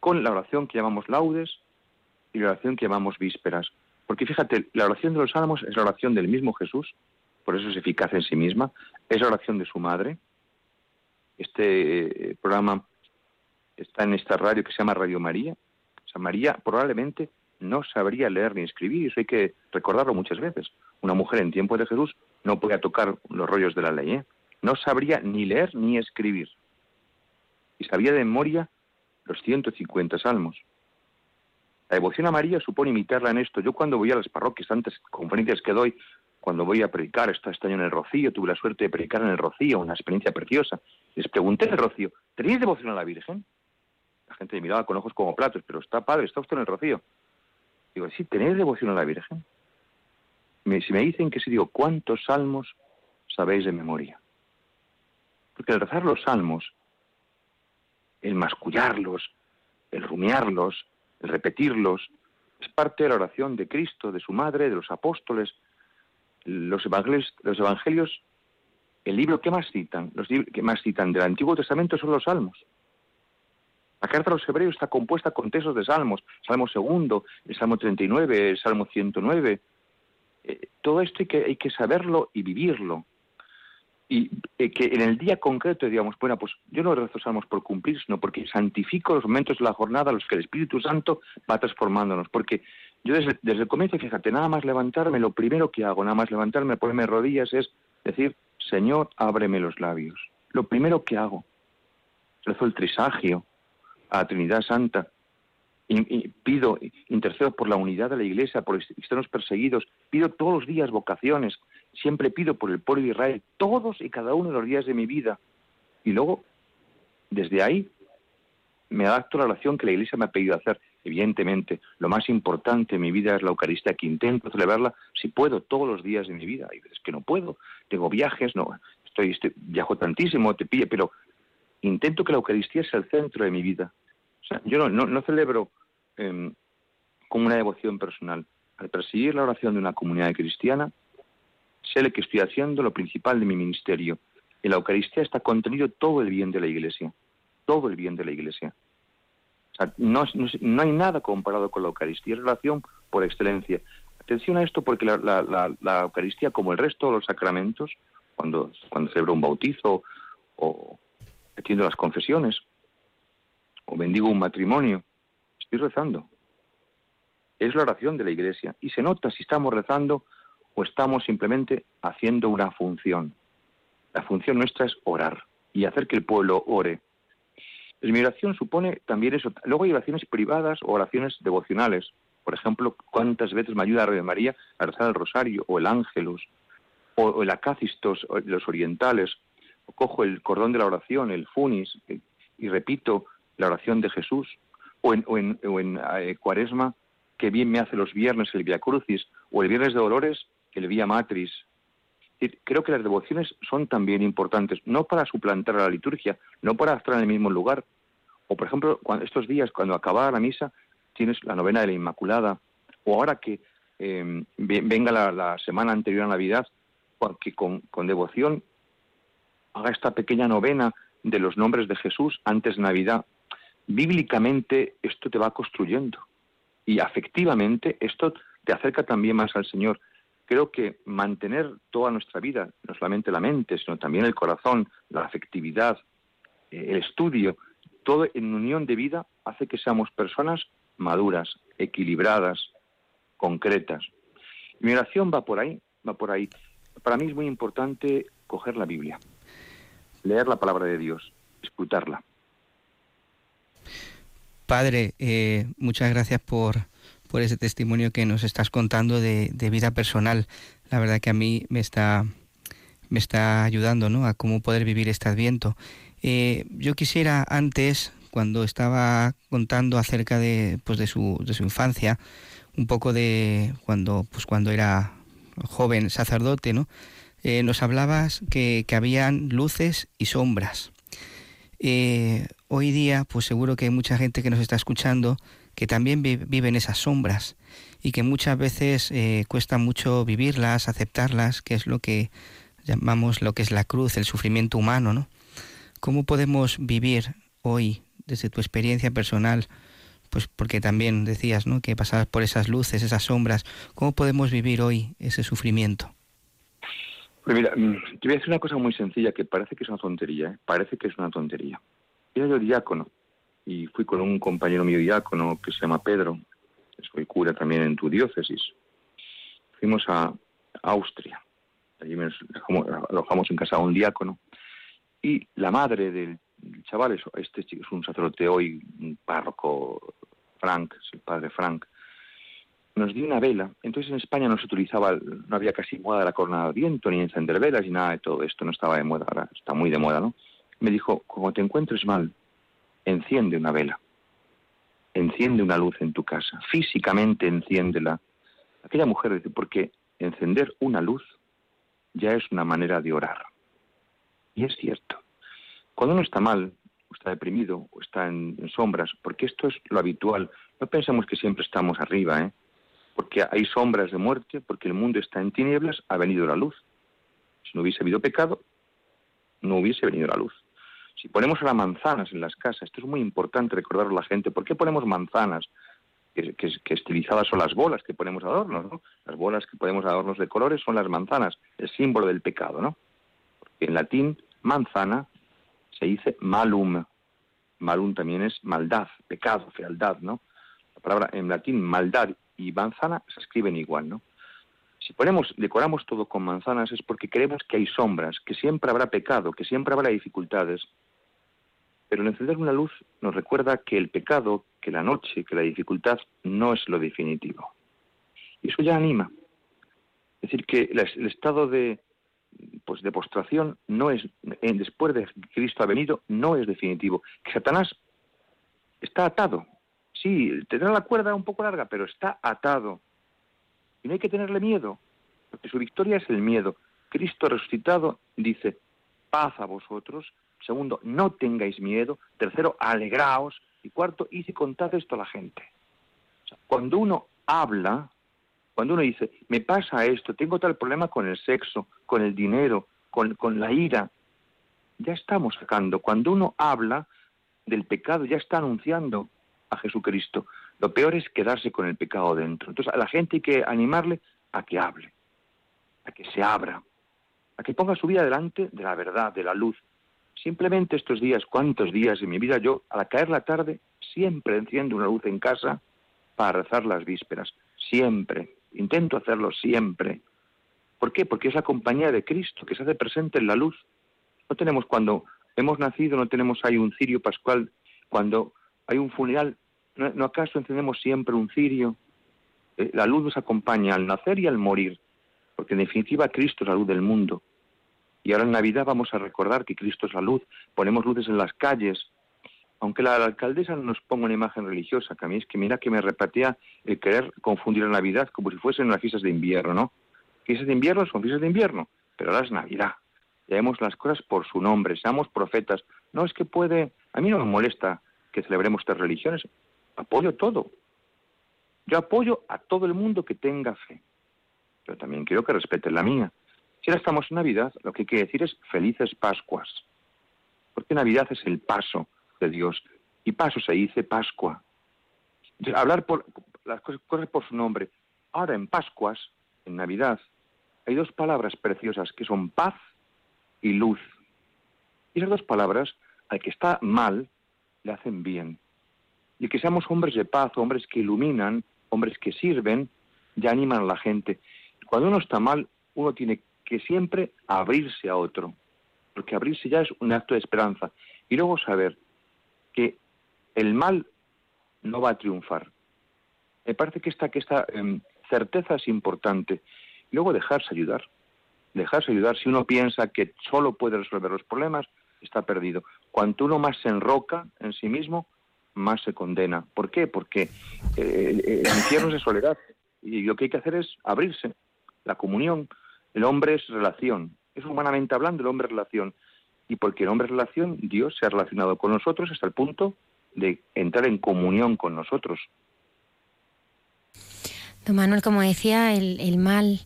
con la oración que llamamos laudes y la oración que llamamos vísperas. Porque fíjate, la oración de los salmos es la oración del mismo Jesús, por eso es eficaz en sí misma, es la oración de su madre. Este eh, programa está en esta radio que se llama Radio María. O sea, María probablemente no sabría leer ni escribir, y eso hay que recordarlo muchas veces. Una mujer en tiempo de Jesús no podía tocar los rollos de la ley, ¿eh? no sabría ni leer ni escribir. Y sabía de memoria los 150 salmos. La devoción a María supone imitarla en esto. Yo cuando voy a las parroquias, antes conferencias que doy, cuando voy a predicar, este año en el Rocío, tuve la suerte de predicar en el Rocío, una experiencia preciosa. Les pregunté en el Rocío, ¿tenéis devoción a la Virgen? La gente me miraba con ojos como platos, pero está padre, está usted en el Rocío. Digo, sí, ¿tenéis devoción a la Virgen? si me dicen que sí, digo, ¿cuántos salmos sabéis de memoria? Porque el rezar los salmos, el mascullarlos, el rumiarlos, el repetirlos, es parte de la oración de Cristo, de su madre, de los apóstoles. Los evangelios, los evangelios el libro que más citan, los que más citan del Antiguo Testamento son los salmos. La carta a los hebreos está compuesta con textos de salmos, Salmo segundo, el Salmo 39, el Salmo 109. Eh, todo esto hay que, hay que saberlo y vivirlo. Y eh, que en el día concreto digamos, bueno, pues yo no rezo salmos por cumplir, sino porque santifico los momentos de la jornada a los que el Espíritu Santo va transformándonos. Porque yo desde, desde el comienzo, fíjate, nada más levantarme, lo primero que hago, nada más levantarme, ponerme rodillas, es decir, Señor, ábreme los labios. Lo primero que hago. Rezo el trisagio, a la Trinidad Santa. Pido, intercedo por la unidad de la Iglesia, por cristianos perseguidos, pido todos los días vocaciones, siempre pido por el pueblo de Israel, todos y cada uno de los días de mi vida. Y luego, desde ahí, me adapto a la oración que la Iglesia me ha pedido hacer. Evidentemente, lo más importante en mi vida es la Eucaristía, que intento celebrarla si puedo todos los días de mi vida. Hay veces que no puedo, tengo viajes, no, estoy, estoy viajo tantísimo, te pide, pero intento que la Eucaristía sea el centro de mi vida. Yo no, no, celebro eh, como una devoción personal. Al perseguir la oración de una comunidad cristiana, sé que estoy haciendo lo principal de mi ministerio. En la Eucaristía está contenido todo el bien de la Iglesia. Todo el bien de la Iglesia. No, no, hay nada comparado con la Eucaristía. Es relación por excelencia. Atención a esto porque la, la, la, Eucaristía, como el resto de los sacramentos, cuando, cuando celebro un bautizo o, atiendo las confesiones o bendigo un matrimonio, estoy rezando. Es la oración de la iglesia y se nota si estamos rezando o estamos simplemente haciendo una función. La función nuestra es orar y hacer que el pueblo ore. mi oración supone también eso. Luego hay oraciones privadas o oraciones devocionales. Por ejemplo, cuántas veces me ayuda la María a rezar el rosario o el ángelus o, el acacistos los orientales cojo el cordón de la oración, el funis, eh, y repito la oración de Jesús, o en, o en, eh, Cuaresma, que bien me hace los viernes el Via Crucis, o el viernes de Dolores, el Via Matris. creo que las devociones son también importantes, no para suplantar a la liturgia, no para estar en el mismo lugar. O, por ejemplo, estos días, cuando acaba la misa, tienes la novena de la Inmaculada, o ahora que eh, venga la, semana anterior a Navidad, que con, devoción haga esta pequeña novena de los nombres de Jesús antes Navidad. Bíblicamente esto te va construyendo y afectivamente esto te acerca también más al Señor. creo que mantener toda nuestra vida, no solamente la mente, sino también el corazón, la afectividad, eh, el estudio, todo en unión de vida hace que seamos personas maduras, equilibradas, concretas. Mi oración va por ahí, va por ahí. Para mí es muy importante coger la Biblia, leer la palabra de Dios, escucharla. Padre, eh, muchas gracias por, por ese testimonio que nos estás contando de, vida personal. La verdad que a mí me está, me está ayudando ¿no? a cómo poder vivir este adviento. Eh, yo quisiera antes, cuando estaba contando acerca de, pues de, su, de su infancia, un poco de cuando, pues cuando era joven sacerdote, ¿no? Eh, nos hablabas que, que, habían luces y sombras. Eh, hoy día, pues seguro que hay mucha gente que nos está escuchando que también viven esas sombras y que muchas veces eh, cuesta mucho vivirlas, aceptarlas, que es lo que llamamos lo que es la cruz, el sufrimiento humano, ¿no? ¿Cómo podemos vivir hoy, desde tu experiencia personal, pues porque también decías, ¿no? Que pasabas por esas luces, esas sombras, ¿cómo podemos vivir hoy ese sufrimiento? Pues mira, mm, te voy a decir una cosa muy sencilla que parece que es una tontería, ¿eh? parece que es una tontería. Era yo diácono y fui con un compañero mío diácono que se llama Pedro, soy cura también en tu diócesis. Fuimos a Austria, allí nos alojamos en casa de un diácono y la madre del chaval, este chico es un sacerdote hoy, un párroco, Frank, es el padre Frank, nos dio una vela. Entonces en España no se utilizaba, no había casi moda la corona de viento, ni encender velas, ni nada de todo esto, no estaba de moda, ahora está muy de moda, ¿no? Me dijo, como te encuentres mal, enciende una vela, enciende una luz en tu casa, físicamente enciéndela. Aquella mujer dice, porque encender una luz ya es una manera de orar. Y es cierto. Cuando uno está mal, o está deprimido, o está en, sombras, porque esto es lo habitual, no pensamos que siempre estamos arriba, ¿eh? Porque hay sombras de muerte, porque el mundo está en tinieblas, ha venido la luz. Si no hubiese habido pecado, no hubiese venido la luz. Si ponemos ahora manzanas en las casas, esto es muy importante recordarlo a la gente, ¿por qué ponemos manzanas? Que, estilizadas son las bolas que ponemos adornos, ¿no? Las bolas que ponemos adornos de colores son las manzanas, el símbolo del pecado, ¿no? Porque en latín, manzana se dice malum. Malum también es maldad, pecado, fealdad, ¿no? La palabra en latín maldad y manzana se escriben igual, ¿no? Si ponemos, decoramos todo con manzanas es porque creemos que hay sombras, que siempre habrá pecado, que siempre habrá dificultades. Pero el encender una luz nos recuerda que el pecado, que la noche, que la dificultad no es lo definitivo. Y eso ya anima. Es decir, que el estado de, pues de postración no es, después de que Cristo ha venido, no es definitivo. Que Satanás está atado. Sí, tendrá la cuerda un poco larga, pero está atado. Y no hay que tenerle miedo, porque su victoria es el miedo. Cristo resucitado dice, paz a vosotros, Segundo, no tengáis miedo. Tercero, alegraos. Y cuarto, y si contad esto a la gente. cuando uno habla, cuando uno dice, me pasa esto, tengo tal problema con el sexo, con el dinero, con, con la ira, ya estamos sacando. Cuando uno habla del pecado, ya está anunciando a Jesucristo. Lo peor es quedarse con el pecado dentro. Entonces a la gente hay que animarle a que hable, a que se abra, a que ponga su vida delante de la verdad, de la luz, Simplemente estos días, cuántos días en mi vida yo, al caer la tarde, siempre enciendo una luz en casa para rezar las vísperas. Siempre. Intento hacerlo siempre. ¿Por qué? Porque es la compañía de Cristo que se hace presente en la luz. No tenemos cuando hemos nacido, no tenemos ahí un cirio pascual. Cuando hay un funeral, ¿no, acaso encendemos siempre un cirio? Eh, la luz nos acompaña al nacer y al morir, porque en definitiva Cristo es la luz del mundo. Y ahora en Navidad vamos a recordar que Cristo es la luz, ponemos luces en las calles. Aunque la, alcaldesa nos ponga una imagen religiosa, que a mí es que mira que me repatía el querer confundir la Navidad como si fuesen unas fiestas de invierno, ¿no? Fiestas de invierno son fiestas de invierno, pero ahora es Navidad. Llamemos las cosas por su nombre, seamos profetas. No es que puede, a mí no me molesta que celebremos estas religiones, apoyo todo. Yo apoyo a todo el mundo que tenga fe, pero también quiero que respeten la mía. Si ahora estamos en Navidad, lo que quiere decir es felices Pascuas. Porque Navidad es el paso de Dios. Y paso se dice Pascua. Hablar por las cosas por su nombre. Ahora en Pascuas, en Navidad, hay dos palabras preciosas que son paz y luz. Y esas dos palabras, al que está mal, le hacen bien. Y que seamos hombres de paz, hombres que iluminan, hombres que sirven, ya animan a la gente. Cuando uno está mal, uno tiene que siempre abrirse a otro, porque abrirse ya es un acto de esperanza. Y luego saber que el mal no va a triunfar. Me parece que esta, que esta em, certeza es importante. Y luego dejarse ayudar. Dejarse ayudar. Si uno piensa que solo puede resolver los problemas, está perdido. Cuanto uno más se enroca en sí mismo, más se condena. ¿Por qué? Porque eh, el infierno es de soledad. Y lo que hay que hacer es abrirse. La comunión. El hombre es relación. Es humanamente hablando, el hombre es relación. Y porque el hombre es relación, Dios se ha relacionado con nosotros hasta el punto de entrar en comunión con nosotros. Don Manuel, como decía, el, mal,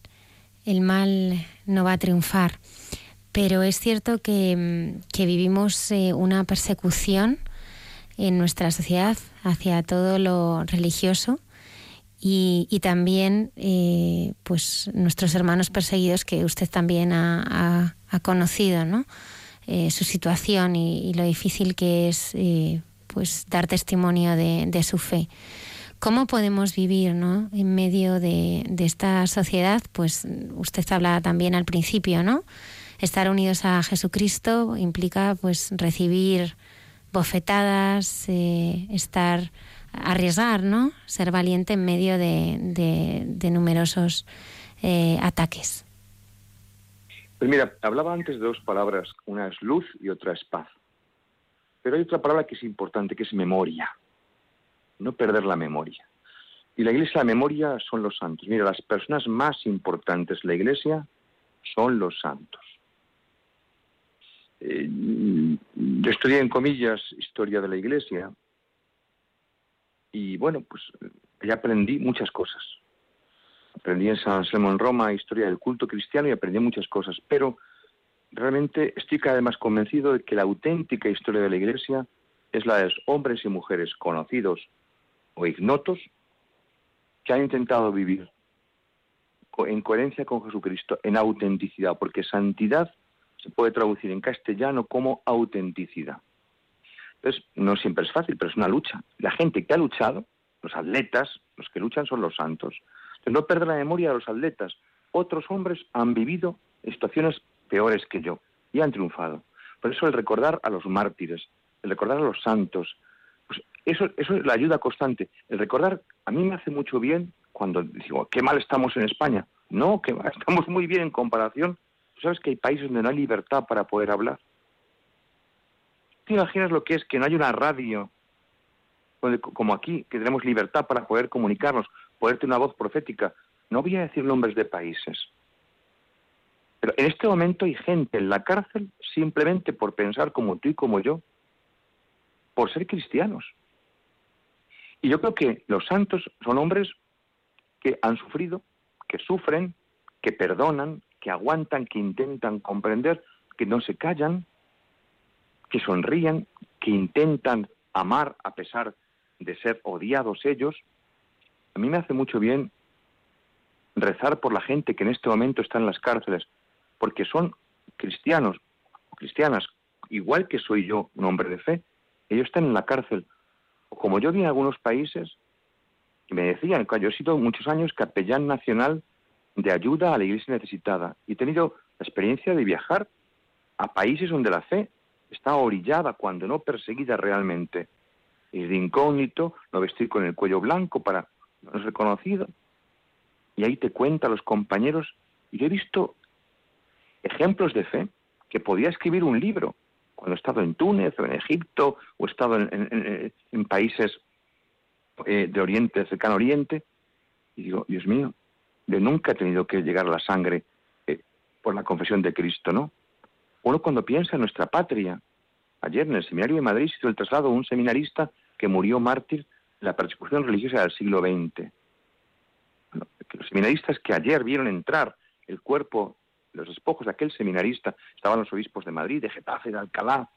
el mal no va a triunfar, pero es cierto que, vivimos eh, una persecución en nuestra sociedad hacia todo lo religioso y, también eh, pues nuestros hermanos perseguidos que usted también ha, conocido, ¿no? Eh, su situación y, lo difícil que es pues dar testimonio de, su fe. ¿Cómo podemos vivir ¿no? en medio de, esta sociedad? Pues usted hablaba también al principio, ¿no? Estar unidos a Jesucristo implica pues recibir bofetadas, eh, estar arriesgar, ¿no? Ser valiente en medio de, numerosos eh, ataques. Pues mira, hablaba antes de dos palabras, una es luz y otra es paz. Pero hay otra palabra que es importante, que es memoria. No perder la memoria. Y la iglesia, la memoria son los santos. Mira, las personas más importantes de la iglesia son los santos. Yo estudié en comillas historia de la iglesia. Y bueno, pues ya aprendí muchas cosas. Aprendí en San Anselmo en Roma historia del culto cristiano y aprendí muchas cosas, pero realmente estoy cada vez más convencido de que la auténtica historia de la Iglesia es la de los hombres y mujeres conocidos o ignotos que han intentado vivir en coherencia con Jesucristo, en autenticidad, porque santidad se puede traducir en castellano como autenticidad. Entonces, no siempre es fácil, pero es una lucha. La gente que ha luchado, los atletas, los que luchan son los santos. Entonces, no perder la memoria de los atletas. Otros hombres han vivido situaciones peores que yo, y han triunfado. Por eso el recordar a los mártires, el recordar a los santos, pues eso, eso es la ayuda constante. El recordar, a mí me hace mucho bien cuando digo, qué mal estamos en España. No, que estamos muy bien en comparación. ¿Tú sabes que hay países donde no hay libertad para poder hablar? ¿Te imaginas lo que es que no hay una radio como aquí, que tenemos libertad para poder comunicarnos, poder tener una voz profética? No voy a decir nombres de países, pero en este momento hay gente en la cárcel simplemente por pensar como tú y como yo, por ser cristianos. Y yo creo que los santos son hombres que han sufrido, que sufren, que perdonan, que aguantan, que intentan comprender, que no se callan, que sonríen, que intentan amar a pesar de ser odiados ellos. A mí me hace mucho bien rezar por la gente que en este momento está en las cárceles, porque son cristianos o cristianas, igual que soy yo, un hombre de fe, ellos están en la cárcel. Como yo vi en algunos países, y me decían, yo he sido muchos años capellán nacional de ayuda a la iglesia necesitada, y he tenido la experiencia de viajar a países donde la fe está orillada, cuando no perseguida realmente. Y de incógnito, no vestir con el cuello blanco para no ser reconocido. Y ahí te cuenta los compañeros, y yo he visto ejemplos de fe que podía escribir un libro cuando he estado en Túnez o en Egipto o he estado en, países eh, de Oriente, cercano Oriente, y digo, Dios mío, de nunca he tenido que llegar la sangre eh, por la confesión de Cristo, ¿no? Uno cuando piensa en nuestra patria, ayer en el seminario de Madrid se hizo el traslado de un seminarista que murió mártir la persecución religiosa del siglo XX. los seminaristas que ayer vieron entrar el cuerpo los despojos de aquel seminarista estaban los obispos de Madrid, de Getafe, de Alcalá,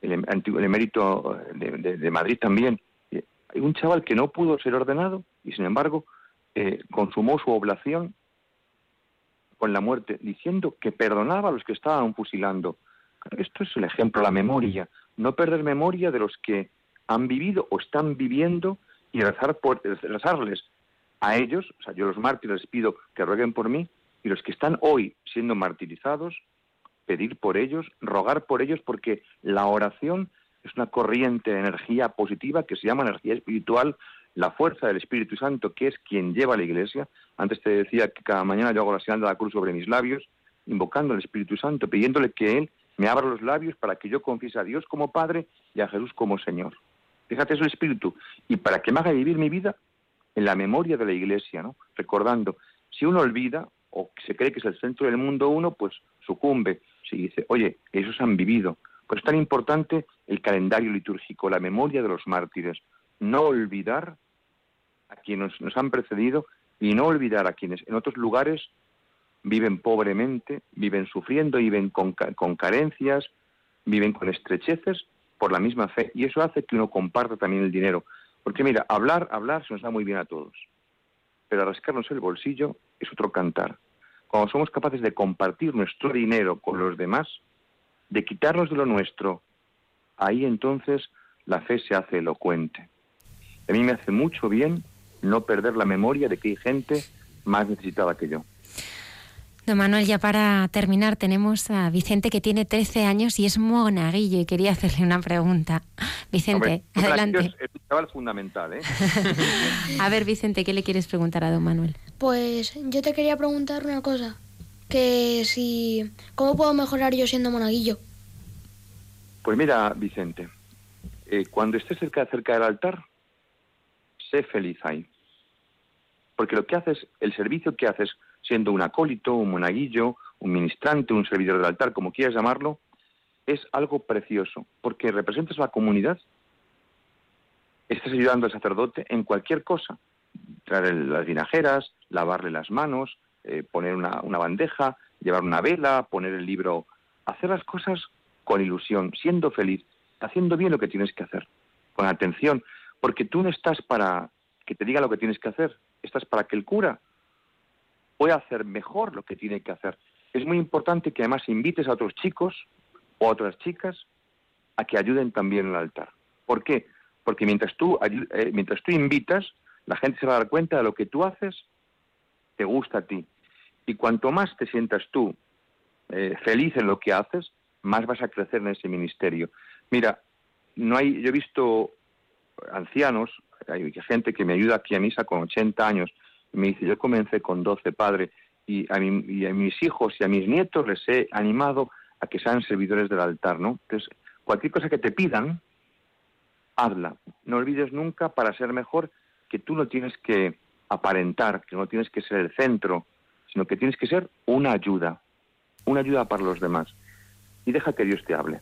el, em, el emérito de, Madrid también. Hay un chaval que no pudo ser ordenado y sin embargo eh, consumó su oblación con la muerte, diciendo que perdonaba a los que estaban fusilando. Esto es el ejemplo, la memoria. No perder memoria de los que han vivido o están viviendo y rezar por, rezarles a ellos, yo los mártires les pido que rueguen por mí, y los que están hoy siendo martirizados, pedir por ellos, rogar por ellos, porque la oración es una corriente de energía positiva que se llama energía espiritual, la fuerza del Espíritu Santo, que es quien lleva a la Iglesia. Antes te decía que cada mañana yo hago la señal de la cruz sobre mis labios, invocando al Espíritu Santo, pidiéndole que Él me abra los labios para que yo confiese a Dios como Padre y a Jesús como Señor. Fíjate, es Espíritu. Y para que me haga vivir mi vida en la memoria de la Iglesia, ¿no? Recordando, si uno olvida o se cree que es el centro del mundo uno, pues sucumbe. Si dice, oye, esos han vivido. Pues es tan importante el calendario litúrgico, la memoria de los mártires. No olvidar a quienes nos han precedido y no olvidar a quienes en otros lugares viven pobremente, viven sufriendo, viven con, con carencias, viven con estrecheces por la misma fe. Y eso hace que uno comparta también el dinero. Porque mira, hablar, hablar se nos da muy bien a todos, pero rascarnos el bolsillo es otro cantar. Cuando somos capaces de compartir nuestro dinero con los demás, de quitarnos de lo nuestro, ahí entonces la fe se hace elocuente. A mí me hace mucho bien no perder la memoria de que hay gente más necesitada que yo. Don Manuel, ya para terminar, tenemos a Vicente que tiene 13 años y es monaguillo y quería hacerle una pregunta. Vicente, adelante. Es un chaval fundamental, ¿eh? a ver, Vicente, ¿qué le quieres preguntar a don Manuel? Pues yo te quería preguntar una cosa, que si... ¿Cómo puedo mejorar yo siendo monaguillo? Pues mira, Vicente, eh, cuando estés cerca, cerca del altar, feliz ahí. Porque lo que haces, el servicio que haces siendo un acólito, un monaguillo, un ministrante, un servidor del altar, como quieras llamarlo, es algo precioso, porque representas a la comunidad, estás ayudando al sacerdote en cualquier cosa, traer las vinajeras, lavarle las manos, eh, poner una bandeja, llevar una vela, poner el libro, hacer las cosas con ilusión, siendo feliz, haciendo bien lo que tienes que hacer, con atención, porque tú no estás para que te diga lo que tienes que hacer, estás para que el cura puede hacer mejor lo que tiene que hacer. Es muy importante que además invites a otros chicos o a otras chicas a que ayuden también en el altar. ¿Por qué? Porque mientras tú, eh, mientras tú invitas, la gente se va a dar cuenta de lo que tú haces, te gusta a ti. Y cuanto más te sientas tú eh, feliz en lo que haces, más vas a crecer en ese ministerio. Mira, no hay, yo he visto ancianos, hay gente que me ayuda aquí a misa con 80 años, me dice, yo comencé con 12 padre y a, y a mis hijos y a mis nietos les he animado a que sean servidores del altar, ¿no? Entonces, cualquier cosa que te pidan, habla. No olvides nunca, para ser mejor, que tú no tienes que aparentar, que no tienes que ser el centro, sino que tienes que ser una ayuda, una ayuda para los demás. Y deja que Dios te hable.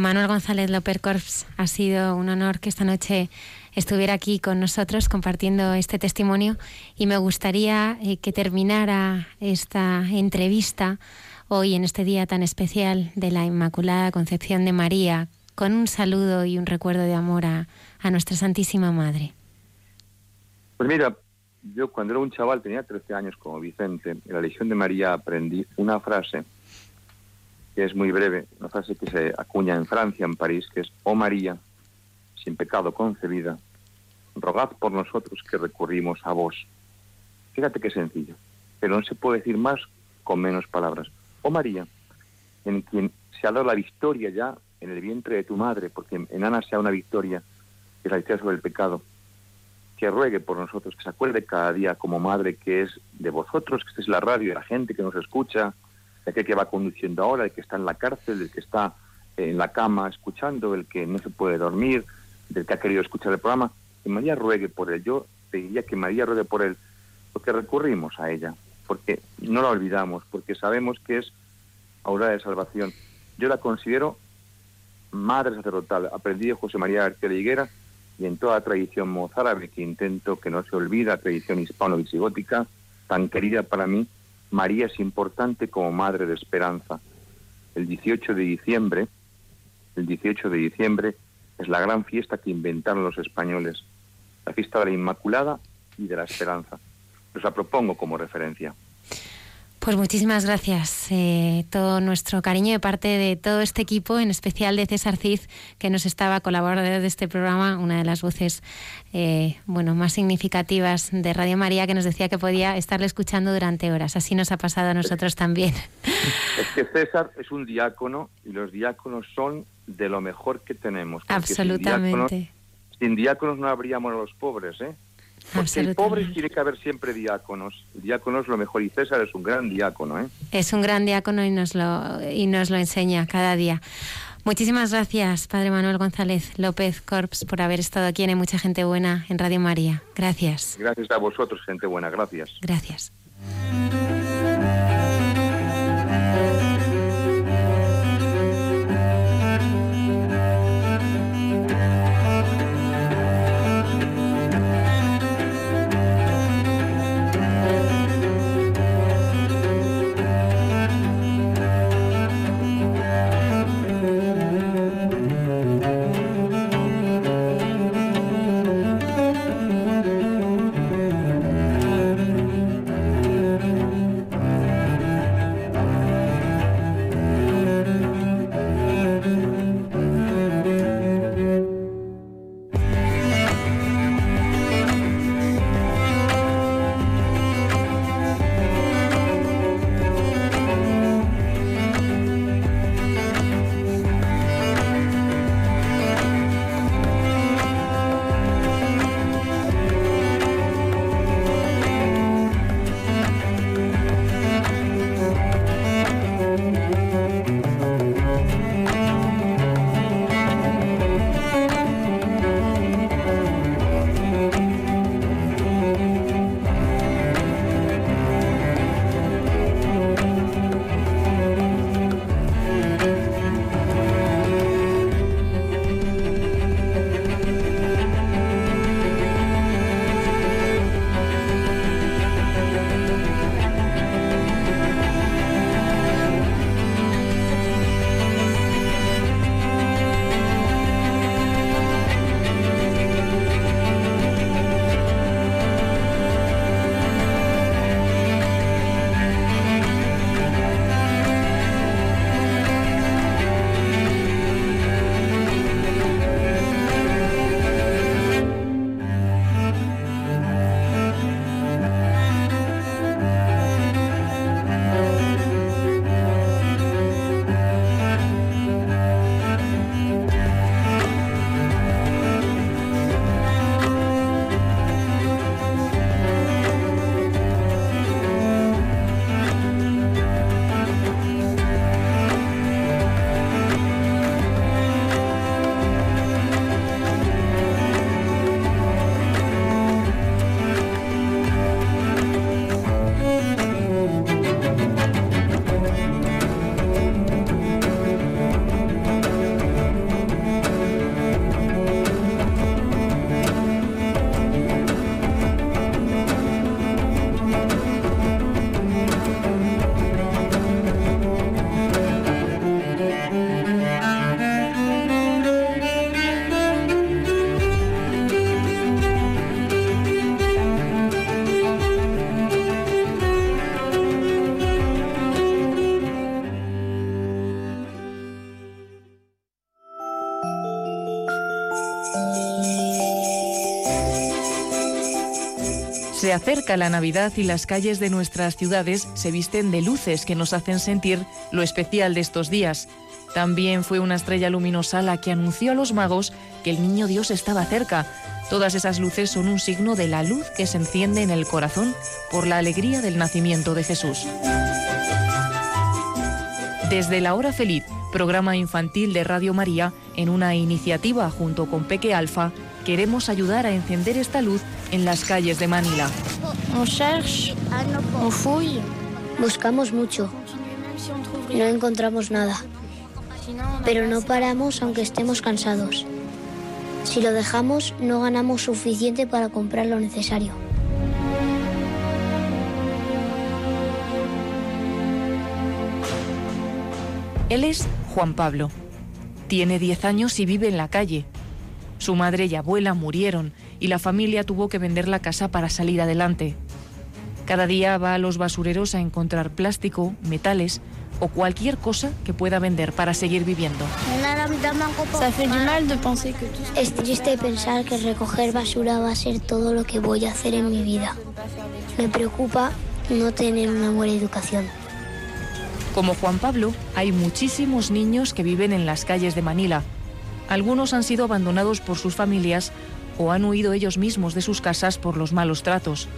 Manuel González López Corps, ha sido un honor que esta noche estuviera aquí con nosotros compartiendo este testimonio y me gustaría eh, que terminara esta entrevista hoy en este día tan especial de la Inmaculada Concepción de María con un saludo y un recuerdo de amor a, a nuestra Santísima Madre. Pues mira, yo cuando era un chaval, tenía 13 años como Vicente, en la Legión de María aprendí una frase que es muy breve, una frase que se acuña en Francia, en París, que es, oh María, sin pecado concebida, rogad por nosotros que recurrimos a vos. Fíjate qué sencillo, pero no se puede decir más con menos palabras. Oh María, en quien se ha dado la victoria ya en el vientre de tu madre, porque en Ana sea una victoria, que es la victoria sobre el pecado, que ruegue por nosotros, que se acuerde cada día como madre que es de vosotros, que en la radio, de la gente que nos escucha, de aquel que va conduciendo ahora, el que está en la cárcel, el que está en la cama escuchando, el que no se puede dormir, del que ha querido escuchar el programa, que María ruegue por él. Yo pediría que María ruegue por él, porque recurrimos a ella, porque no la olvidamos, porque sabemos que es aurora de salvación. Yo la considero madre sacerdotal. Aprendí de José María García de Higuera y en toda tradición mozárabe que intento que no se olvida, tradición hispano-visigótica, tan querida para mí, María es importante como madre de esperanza. El 18 de diciembre, el 18 de diciembre es la gran fiesta que inventaron los españoles, la fiesta de la Inmaculada y de la Esperanza. Os la propongo como referencia. Pues muchísimas gracias. Eh, todo nuestro cariño de parte de todo este equipo, en especial de César Cid, que nos estaba colaborando de este programa, una de las voces eh, bueno, más significativas de Radio María, que nos decía que podía estarle escuchando durante horas. Así nos ha pasado a nosotros también. Es que César es un diácono y los diáconos son de lo mejor que tenemos. Absolutamente. Sin diáconos, no habríamos los pobres, ¿eh? Porque el pobre tiene que haber siempre diáconos. El diácono es lo mejor y César es un gran diácono. ¿eh? Es un gran diácono y nos, lo, y nos lo enseña cada día. Muchísimas gracias, Padre Manuel González López Corps, por haber estado aquí en Mucha Gente Buena en Radio María. Gracias. Gracias a vosotros, gente buena. Gracias. Gracias. Acerca la Navidad y las calles de nuestras ciudades se visten de luces que nos hacen sentir lo especial de estos días. También fue una estrella luminosa la que anunció a los magos que el niño Dios estaba cerca. Todas esas luces son un signo de la luz que se enciende en el corazón por la alegría del nacimiento de Jesús. Desde la hora feliz, programa infantil de Radio María, en una iniciativa junto con Peque Alfa, queremos ayudar a encender esta luz en las calles de Manila. On cherche, on fouille. Buscamos mucho. No encontramos nada. Pero no paramos aunque estemos cansados. Si lo dejamos, no ganamos suficiente para comprar lo necesario. Él es Juan Pablo. Tiene 10 años y vive en la calle. Su madre y abuela murieron y la familia tuvo que vender la casa para salir adelante. Cada día va a los basureros a encontrar plástico, metales o cualquier cosa que pueda vender para seguir viviendo. Es triste pensar que recoger basura va a ser todo lo que voy a hacer en mi vida. Me preocupa no tener una buena educación. Como Juan Pablo, hay muchísimos niños que viven en las calles de Manila. Algunos han sido abandonados por sus familias o han huido ellos mismos de sus casas por los malos tratos.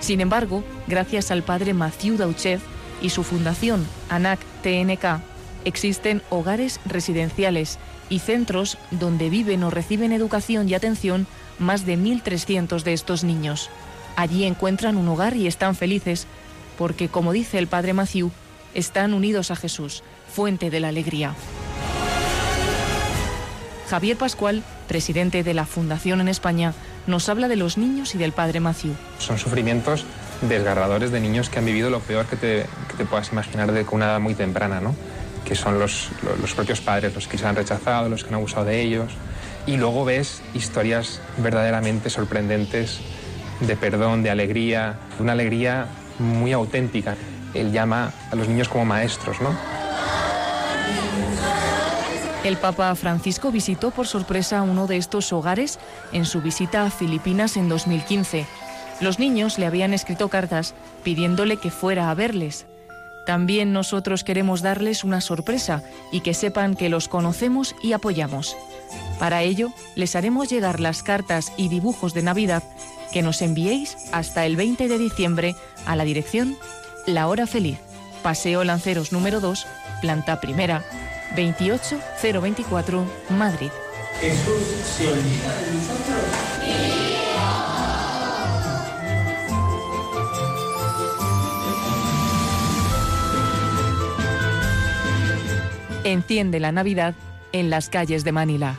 Sin embargo, gracias al padre Mathieu Dauchev y su fundación ANAC TNK, existen hogares residenciales y centros donde viven o reciben educación y atención más de 1.300 de estos niños. Allí encuentran un hogar y están felices porque, como dice el padre Mathieu, están unidos a Jesús, fuente de la alegría. Javier Pascual, presidente de la Fundación en España, nos habla de los niños y del padre Matthew. Son sufrimientos desgarradores de niños que han vivido lo peor que te, puedas imaginar de una edad muy temprana, ¿no? que son los, los, propios padres, los que se han rechazado, los que han abusado de ellos. Y luego ves historias verdaderamente sorprendentes de perdón, de alegría, una alegría muy auténtica. Él llama a los niños como maestros, ¿no? El Papa Francisco visitó por sorpresa uno de estos hogares en su visita a Filipinas en 2015. Los niños le habían escrito cartas pidiéndole que fuera a verles. También nosotros queremos darles una sorpresa y que sepan que los conocemos y apoyamos. Para ello, les haremos llegar las cartas y dibujos de Navidad que nos enviéis hasta el 20 de diciembre a la dirección La Hora Feliz, Paseo Lanceros número 2, planta primera, 28024, Madrid. Jesús se olvida de nosotros. Enciende la Navidad en las calles de Manila.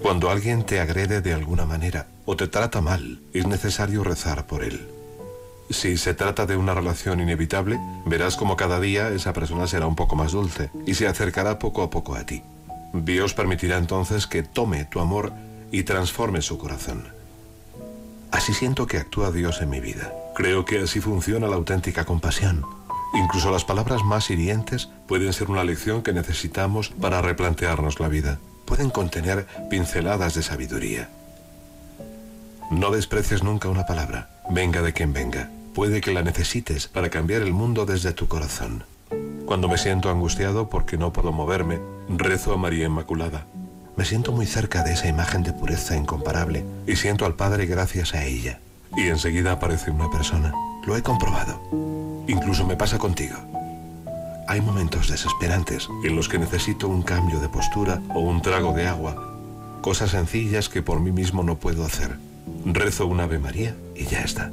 Cuando alguien te agrede de alguna manera o te trata mal, es necesario rezar por él. Si se trata de una relación inevitable, verás como cada día esa persona será un poco más dulce y se acercará poco a poco a ti. Dios permitirá entonces que tome tu amor y transforme su corazón. Así siento que actúa Dios en mi vida. Creo que así funciona la auténtica compasión. Incluso las palabras más hirientes pueden ser una lección que necesitamos para replantearnos la vida. Pueden contener pinceladas de sabiduría. No desprecies nunca una palabra, venga de quien venga. Puede que la necesites para cambiar el mundo desde tu corazón. Cuando me siento angustiado porque no puedo moverme, rezo a María Inmaculada. Me siento muy cerca de esa imagen de pureza incomparable y siento al Padre gracias a ella. Y enseguida aparece una persona. Lo he comprobado. Incluso me pasa contigo. Hay momentos desesperantes en los que necesito un cambio de postura o un trago de agua. Cosas sencillas que por mí mismo no puedo hacer. Rezo un Ave María y ya está.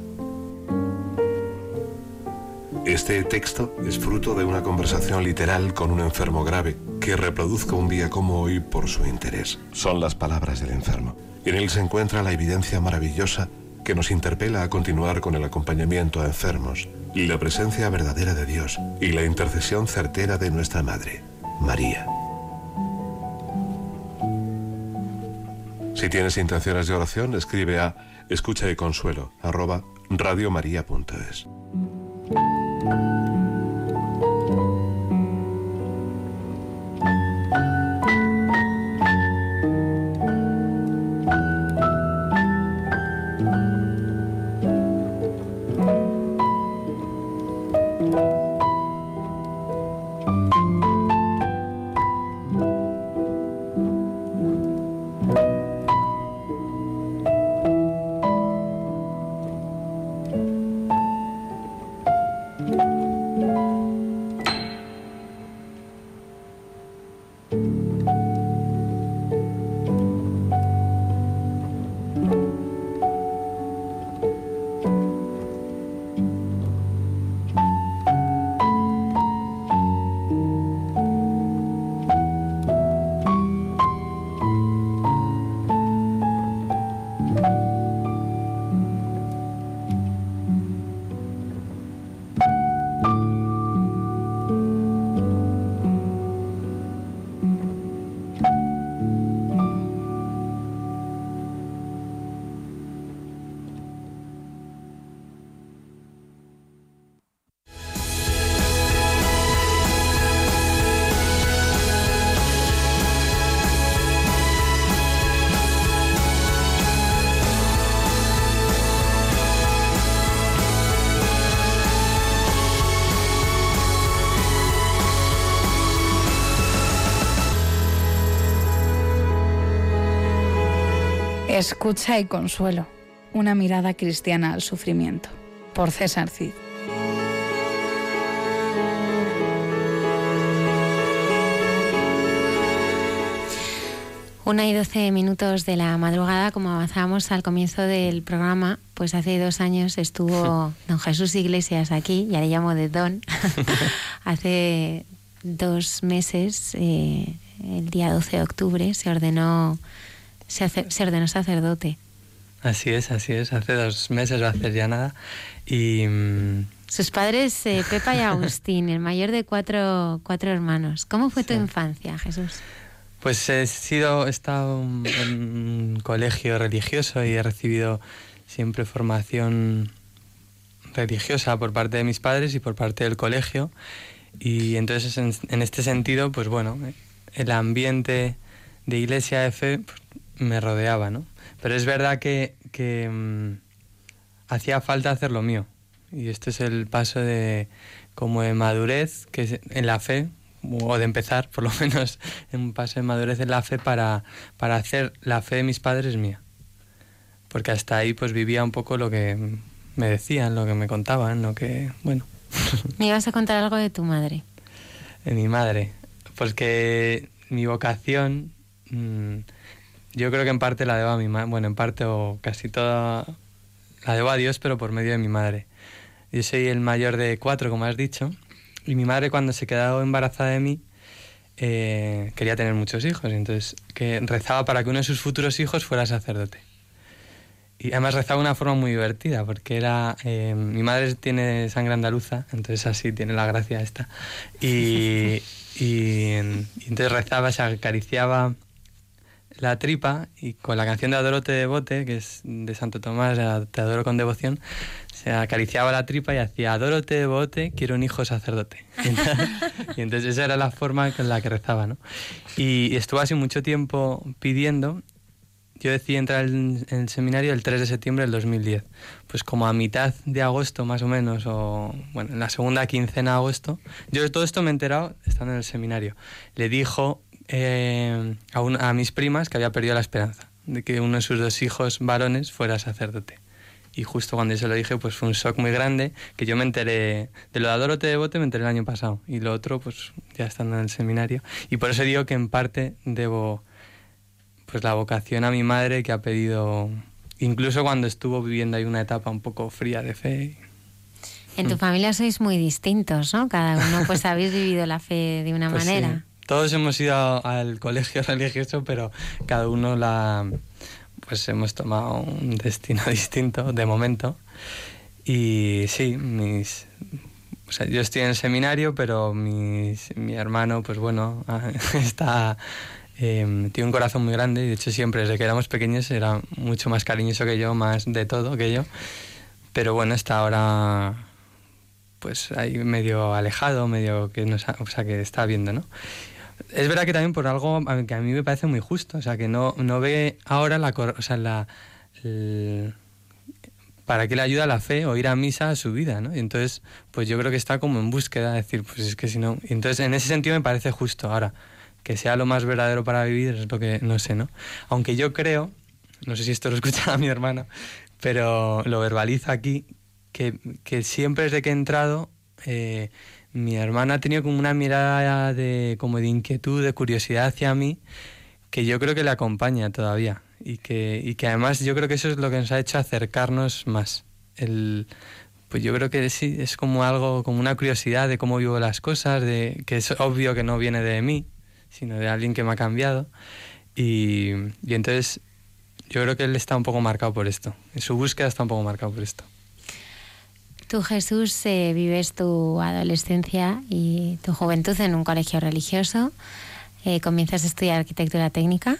Este texto es fruto de una conversación literal con un enfermo grave que reproduzco un día como hoy por su interés. Son las palabras del enfermo. En él se encuentra la evidencia maravillosa que nos interpela a continuar con el acompañamiento a enfermos y la presencia verdadera de Dios y la intercesión certera de nuestra Madre, María. Si tienes intenciones de oración, escribe a escucha y consuelo arroba radiomaria.es. Escucha y consuelo. Una mirada cristiana al sufrimiento. Por César Cid. Una y doce minutos de la madrugada, como avanzábamos al comienzo del programa, pues hace dos años estuvo don Jesús Iglesias aquí, ya le llamo de don, hace dos meses, eh, el día 12 de octubre, se ordenó se, ordenó sacerdote. Así es, así es. Hace dos meses va a hacer ya nada. Y. Mm, Sus padres, eh, Pepa y Agustín, el mayor de cuatro, cuatro hermanos. ¿Cómo fue tu infancia, Jesús? Pues he sido, he estado en un colegio religioso y he recibido siempre formación religiosa por parte de mis padres y por parte del colegio. Y entonces, en, este sentido, pues bueno, el ambiente de iglesia de fe pues, me rodeaba, ¿no? Pero es verdad que, mm, hacía falta hacer lo mío. Y este es el paso de como de madurez, que en la fe, o de empezar por lo menos en un paso de madurez en la fe para, para hacer la fe de mis padres mía. Porque hasta ahí pues vivía un poco lo que me decían, lo que me contaban, lo que, bueno. ¿Me ibas a contar algo de tu madre? De mi madre. Pues que mi vocación... Mm, yo creo que en parte la debo a mi madre, bueno, en parte o casi toda la debo a Dios, pero por medio de mi madre. Yo soy el mayor de cuatro, como has dicho, y mi madre cuando se quedó embarazada de mí eh, quería tener muchos hijos, entonces que rezaba para que uno de sus futuros hijos fuera sacerdote. Y además rezaba de una forma muy divertida, porque era. Eh, mi madre tiene sangre andaluza, entonces así tiene la gracia esta. Y, y entonces rezaba, se acariciaba la tripa y con la canción de Adoro de bote que es de Santo Tomás, Te adoro con devoción, se acariciaba la tripa y hacía Adoro de bote quiero un hijo sacerdote. y entonces esa era la forma con la que rezaba, ¿no? Y estuvo así mucho tiempo pidiendo. Yo decidí entrar en el seminario el 3 de septiembre del 2010. Pues como a mitad de agosto más o menos, o bueno, en la segunda quincena de agosto, yo todo esto me he enterado estando en el seminario. Le dijo eh, a, a mis primas que había perdido la esperanza de que uno de sus dos hijos varones fuera sacerdote. Y justo cuando yo se lo dije, pues fue un shock muy grande, que yo me enteré, de lo de Adorote de Bote me enteré el año pasado, y lo otro, pues ya estando en el seminario. Y por eso digo que en parte debo pues la vocación a mi madre que ha pedido, incluso cuando estuvo viviendo ahí una etapa un poco fría de fe. En tu familia sois muy distintos, ¿no? Cada uno pues habéis vivido la fe de una pues manera todos hemos ido al colegio religioso, pero cada uno la pues hemos tomado un destino distinto de momento. Y sí, mis o sea, yo estoy en el seminario, pero mis, mi hermano, pues bueno, está Eh, tiene un corazón muy grande y de hecho siempre desde que éramos pequeños era mucho más cariñoso que yo, más de todo que yo. Pero bueno, está ahora pues ahí medio alejado, medio que no o sea, que está viendo, ¿no? Es verdad que también por algo que a mí me parece muy justo, o sea, que no, no ve ahora la, o la, para qué le ayuda la fe o ir a misa a su vida, ¿no? Y entonces, pues yo creo que está como en búsqueda, de decir, pues es que si no... Entonces, en ese sentido me parece justo. Ahora, que sea lo más verdadero para vivir es lo que no sé, ¿no? Aunque yo creo, no sé si esto lo escucha mi hermano, pero lo verbaliza aquí, que, que siempre desde que he entrado, eh, mi hermana ha tenido como una mirada de, como de inquietud, de curiosidad hacia mí, que yo creo que le acompaña todavía y que, y que además yo creo que eso es lo que nos ha hecho acercarnos más. El, pues yo creo que sí, es como algo, como una curiosidad de cómo vivo las cosas, de que es obvio que no viene de mí, sino de alguien que me ha cambiado. Y, y entonces yo creo que él está un poco marcado por esto. En su búsqueda está un poco marcado por esto. Tú, Jesús, eh, vives tu adolescencia y tu juventud en un colegio religioso. Eh, comienzas a estudiar arquitectura técnica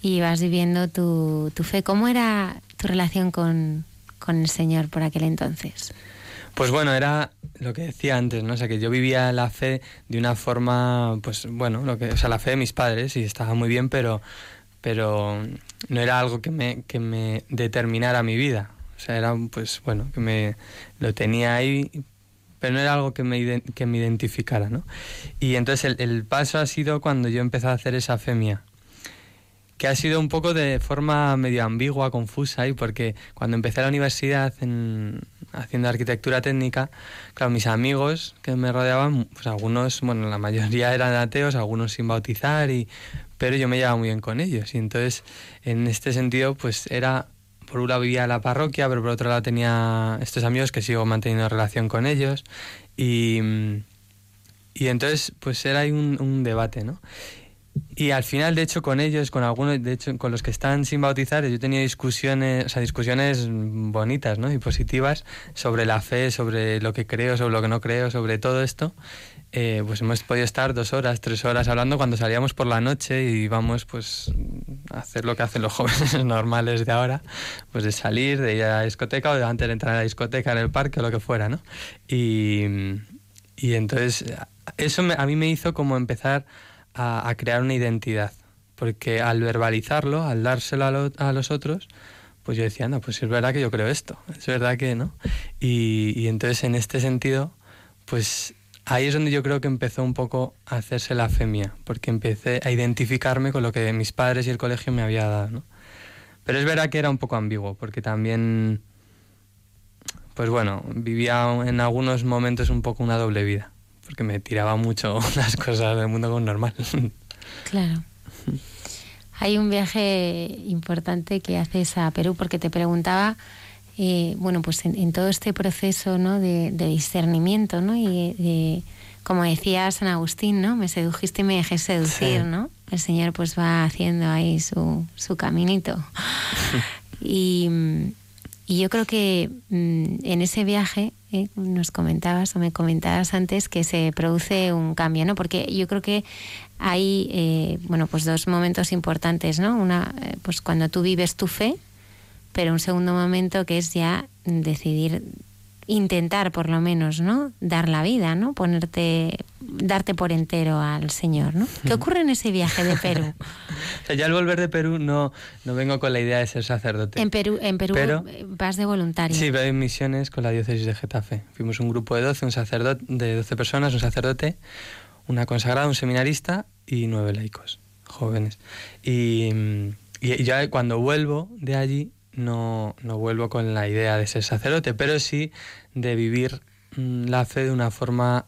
y vas viviendo tu, tu, fe. ¿Cómo era tu relación con, con, el Señor por aquel entonces? Pues bueno, era lo que decía antes, ¿no? O sea, que yo vivía la fe de una forma, pues bueno, lo que, o sea, la fe de mis padres y estaba muy bien, pero, pero no era algo que me, que me determinara mi vida. O sea, era, pues bueno, que me lo tenía ahí, pero no era algo que me, que me identificara, ¿no? Y entonces el, paso ha sido cuando yo empecé a hacer esa femia, que ha sido un poco de forma medio ambigua, confusa, y porque cuando empecé la universidad en, haciendo arquitectura técnica, claro, mis amigos que me rodeaban, pues algunos, bueno, la mayoría eran ateos, algunos sin bautizar, y, pero yo me llevaba muy bien con ellos, y entonces en este sentido, pues era por un lado vivía en la parroquia, pero por otro lado tenía estos amigos que sigo manteniendo relación con ellos. Y, y entonces, pues era ahí un, un, debate, ¿no? Y al final, de hecho, con ellos, con algunos, de hecho, con los que están sin bautizar, yo tenía discusiones, o sea, discusiones bonitas, ¿no? Y positivas sobre la fe, sobre lo que creo, sobre lo que no creo, sobre todo esto. Eh, pues hemos podido estar dos horas, tres horas hablando cuando salíamos por la noche y íbamos pues a hacer lo que hacen los jóvenes normales de ahora, pues de salir, de ir a la discoteca o de antes de entrar a la discoteca en el parque o lo que fuera, ¿no? Y, y entonces eso a mí me hizo como empezar a, crear una identidad, porque al verbalizarlo, al dárselo a, los otros, pues yo decía, no, pues es verdad que yo creo esto, es verdad que no. Y, y entonces en este sentido, pues ahí es donde yo creo que empezó un poco a hacerse la fe mía, porque empecé a identificarme con lo que mis padres y el colegio me había dado. Pero es verdad que era un poco ambiguo, porque también, pues bueno, vivía en algunos momentos un poco una doble vida, porque me tiraba mucho las cosas del mundo con normal. Claro. Hay un viaje importante que haces a Perú, porque te preguntaba eh, bueno, pues en, todo este proceso ¿no? de, discernimiento, ¿no? Y como decía San Agustín, ¿no? Me sedujiste y me dejé seducir, ¿no? El Señor pues va haciendo ahí su, su caminito. y, y, yo creo que mm, en ese viaje ¿eh? nos comentabas o me comentabas antes que se produce un cambio, ¿no? Porque yo creo que hay, eh, bueno, pues dos momentos importantes, ¿no? Una, pues cuando tú vives tu fe, pero un segundo momento que es ya decidir intentar por lo menos, ¿no? Dar la vida, ¿no? Ponerte, darte por entero al Señor, ¿no? ¿Qué ocurre en ese viaje de Perú? o sea, ya al volver de Perú no, no vengo con la idea de ser sacerdote. En Perú, en Perú vas de voluntario. Sí, voy en misiones con la diócesis de Getafe. Fuimos un grupo de 12, un sacerdote, de 12 personas, un sacerdote, una consagrada, un seminarista y nueve laicos, jóvenes. Y, y ya cuando vuelvo de allí no, no vuelvo con la idea de ser sacerdote, pero sí de vivir mm, la fe de una forma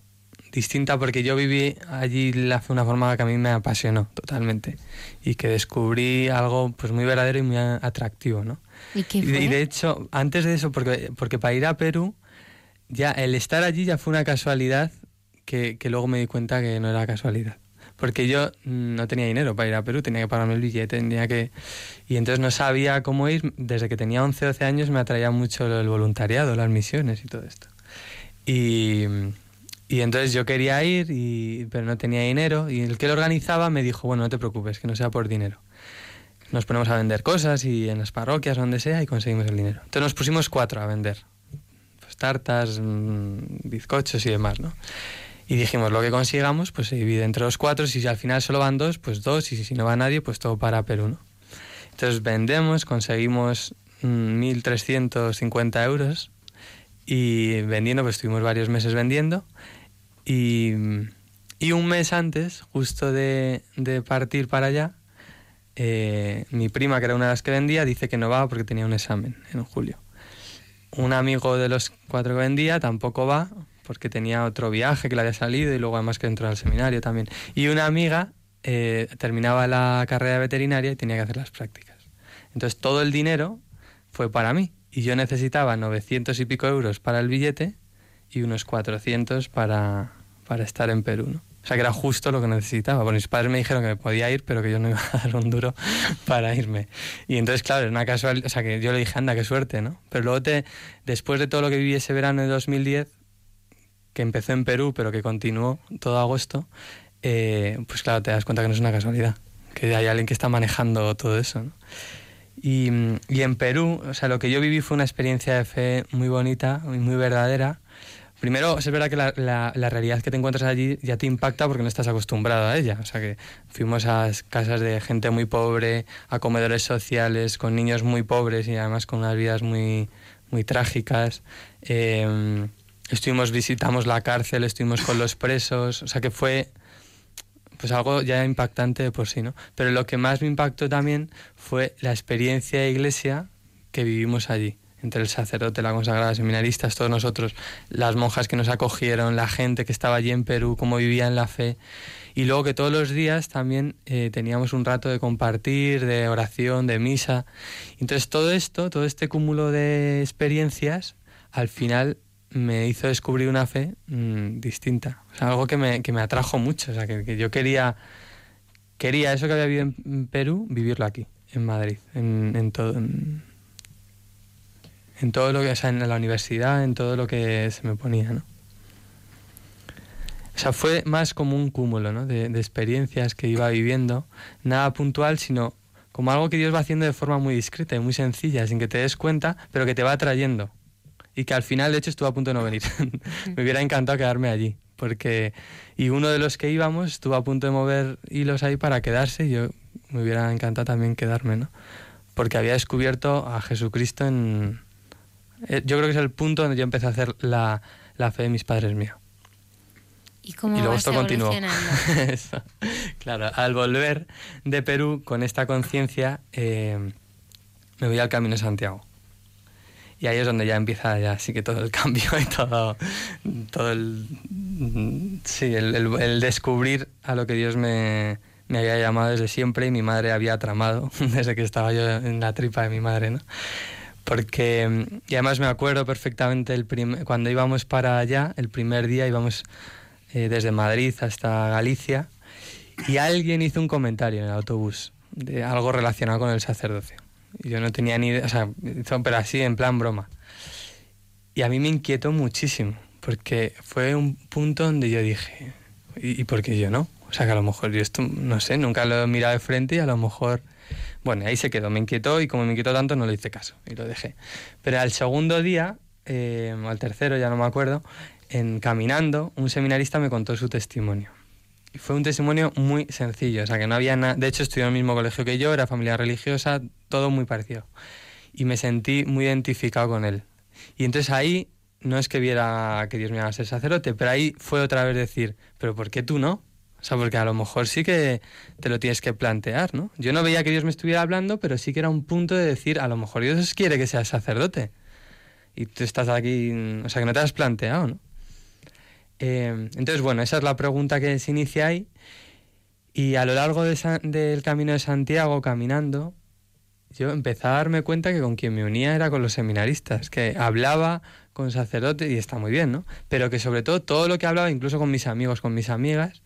distinta porque yo viví allí la fe de una forma que a mí me apasionó totalmente y que descubrí algo pues muy verdadero y muy atractivo, ¿no? ¿Y, qué fue? y de hecho, antes de eso, porque, porque para ir a Perú, ya el estar allí ya fue una casualidad que, que luego me di cuenta que no era casualidad porque yo no tenía dinero para ir a Perú, tenía que pagarme el billete, tenía que... Y entonces no sabía cómo ir, desde que tenía 11, 12 años me atraía mucho el voluntariado, las misiones y todo esto. Y, Y entonces yo quería ir, pero no tenía dinero. Y el que lo organizaba me dijo, bueno, no te preocupes, que no sea por dinero. Nos ponemos a vender cosas y en las parroquias, donde sea, y conseguimos el dinero. Entonces nos pusimos cuatro a vender. Pues tartas, mm, bizcochos y demás, ¿no? Y dijimos, lo que consigamos, pues se divide entre los cuatro. Si al final solo van dos, pues dos. Y si no va nadie, pues todo para Perú, ¿no? Entonces vendemos, conseguimos 1.350 mm, euros. Y vendiendo, pues estuvimos varios meses vendiendo. Y, y un mes antes, justo de, de partir para allá, eh, mi prima, que era una de las que vendía, dice que no va porque tenía un examen en julio. Un amigo de los cuatro que vendía tampoco va porque tenía otro viaje que le había salido y luego además que entró al seminario también. Y una amiga eh, terminaba la carrera de veterinaria y tenía que hacer las prácticas. Entonces todo el dinero fue para mí y yo necesitaba 900 y pico euros para el billete y unos 400 para, para estar en Perú. ¿no? O sea, que era justo lo que necesitaba. Bueno, mis padres me dijeron que me podía ir, pero que yo no iba a dar un duro para irme. Y entonces, claro, era una casualidad. O sea, que yo le dije, anda, qué suerte, ¿no? Pero luego, te, después de todo lo que viví ese verano de 2010, que empezó en Perú, pero que continuó todo agosto, eh, pues claro, te das cuenta que no es una casualidad, que hay alguien que está manejando todo eso. Y, y, en Perú, o sea, lo que yo viví fue una experiencia de fe muy bonita y muy verdadera. Primero, es verdad que la, la, la, realidad que te encuentras allí ya te impacta porque no estás acostumbrado a ella. O sea, que fuimos a casas de gente muy pobre, a comedores sociales, con niños muy pobres y además con unas vidas muy, muy trágicas. Eh, Estuvimos, visitamos la cárcel, estuvimos con los presos, o sea que fue pues algo ya impactante por sí, ¿no? Pero lo que más me impactó también fue la experiencia de iglesia que vivimos allí, entre el sacerdote, la consagrada, seminaristas, todos nosotros, las monjas que nos acogieron, la gente que estaba allí en Perú, cómo vivía en la fe. Y luego que todos los días también eh, teníamos un rato de compartir, de oración, de misa. Entonces todo esto, todo este cúmulo de experiencias, al final me hizo descubrir una fe mm, distinta. O sea, algo que me, que me atrajo mucho. O sea, que, yo quería, quería eso que había vivido en Perú, vivirlo aquí, en Madrid, en, en todo. En, todo lo que, o sea, en la universidad, en todo lo que se me ponía, ¿no? O sea, fue más como un cúmulo, ¿no? De, de experiencias que iba viviendo, nada puntual, sino como algo que Dios va haciendo de forma muy discreta y muy sencilla, sin que te des cuenta, pero que te va atrayendo y que al final, de hecho, estuvo a punto de no venir. me hubiera encantado quedarme allí, porque... Y uno de los que íbamos estuvo a punto de mover hilos ahí para quedarse y yo me hubiera encantado también quedarme, ¿no? Porque había descubierto a Jesucristo en... Eh, yo creo que es el punto donde yo empecé a hacer la, la fe de mis padres mío. ¿Y cómo y luego esto continuó. Claro, al volver de Perú con esta conciencia, eh, me voy al Camino de Santiago. Y ahí es donde ya empieza ya sí que todo el cambio y todo, todo el, sí, el, el, descubrir a lo que Dios me, me, había llamado desde siempre y mi madre había tramado desde que estaba yo en la tripa de mi madre, ¿no? Porque, y además me acuerdo perfectamente el cuando íbamos para allá, el primer día íbamos eh, desde Madrid hasta Galicia y alguien hizo un comentario en el autobús de algo relacionado con el sacerdocio. Yo no tenía ni idea, o sea, pero así en plan broma. Y a mí me inquietó muchísimo, porque fue un punto donde yo dije, ¿y, por qué yo no? O sea, que a lo mejor yo esto, no sé, nunca lo he mirado de frente y a lo mejor... Bueno, ahí se quedó, me inquietó y como me inquietó tanto no le hice caso y lo dejé. Pero al segundo día, eh, al tercero, ya no me acuerdo, en caminando, un seminarista me contó su testimonio. Fue un testimonio muy sencillo, o sea, que no había nada... De hecho, estudió en el mismo colegio que yo, era familia religiosa, todo muy parecido. Y me sentí muy identificado con él. Y entonces ahí no es que viera que Dios me iba a ser sacerdote, pero ahí fue otra vez decir, pero ¿por qué tú no? O sea, porque a lo mejor sí que te lo tienes que plantear, ¿no? Yo no veía que Dios me estuviera hablando, pero sí que era un punto de decir, a lo mejor Dios quiere que seas sacerdote. Y tú estás aquí, o sea, que no te has planteado. Eh, entonces, bueno, esa es la pregunta que se inicia ahí. Y a lo largo del camino de Santiago, caminando, yo empecé a darme cuenta que con quien me unía era con los seminaristas, que hablaba con sacerdotes, y está muy bien, ¿no? Pero que sobre todo todo lo que hablaba, incluso con mis amigos, con mis amigas,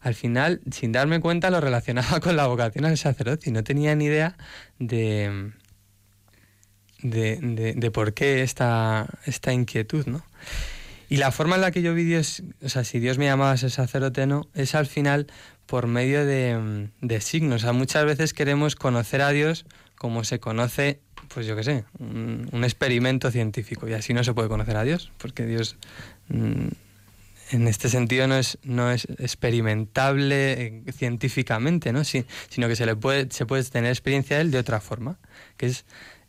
al final, sin darme cuenta, lo relacionaba con la vocación al sacerdote y no tenía ni idea de, de, de, de por qué esta, esta inquietud, ¿no? Y la forma en la que yo vi Dios, o sea, si Dios me llamaba a ser sacerdote no, es al final por medio de, de signos. O sea, muchas veces queremos conocer a Dios como se conoce, pues yo qué sé, un, un, experimento científico. Y así no se puede conocer a Dios, porque Dios mm, en este sentido no es, no es experimentable eh, científicamente, ¿no? Sí, sino que se, le puede, se puede tener experiencia de él de otra forma, que es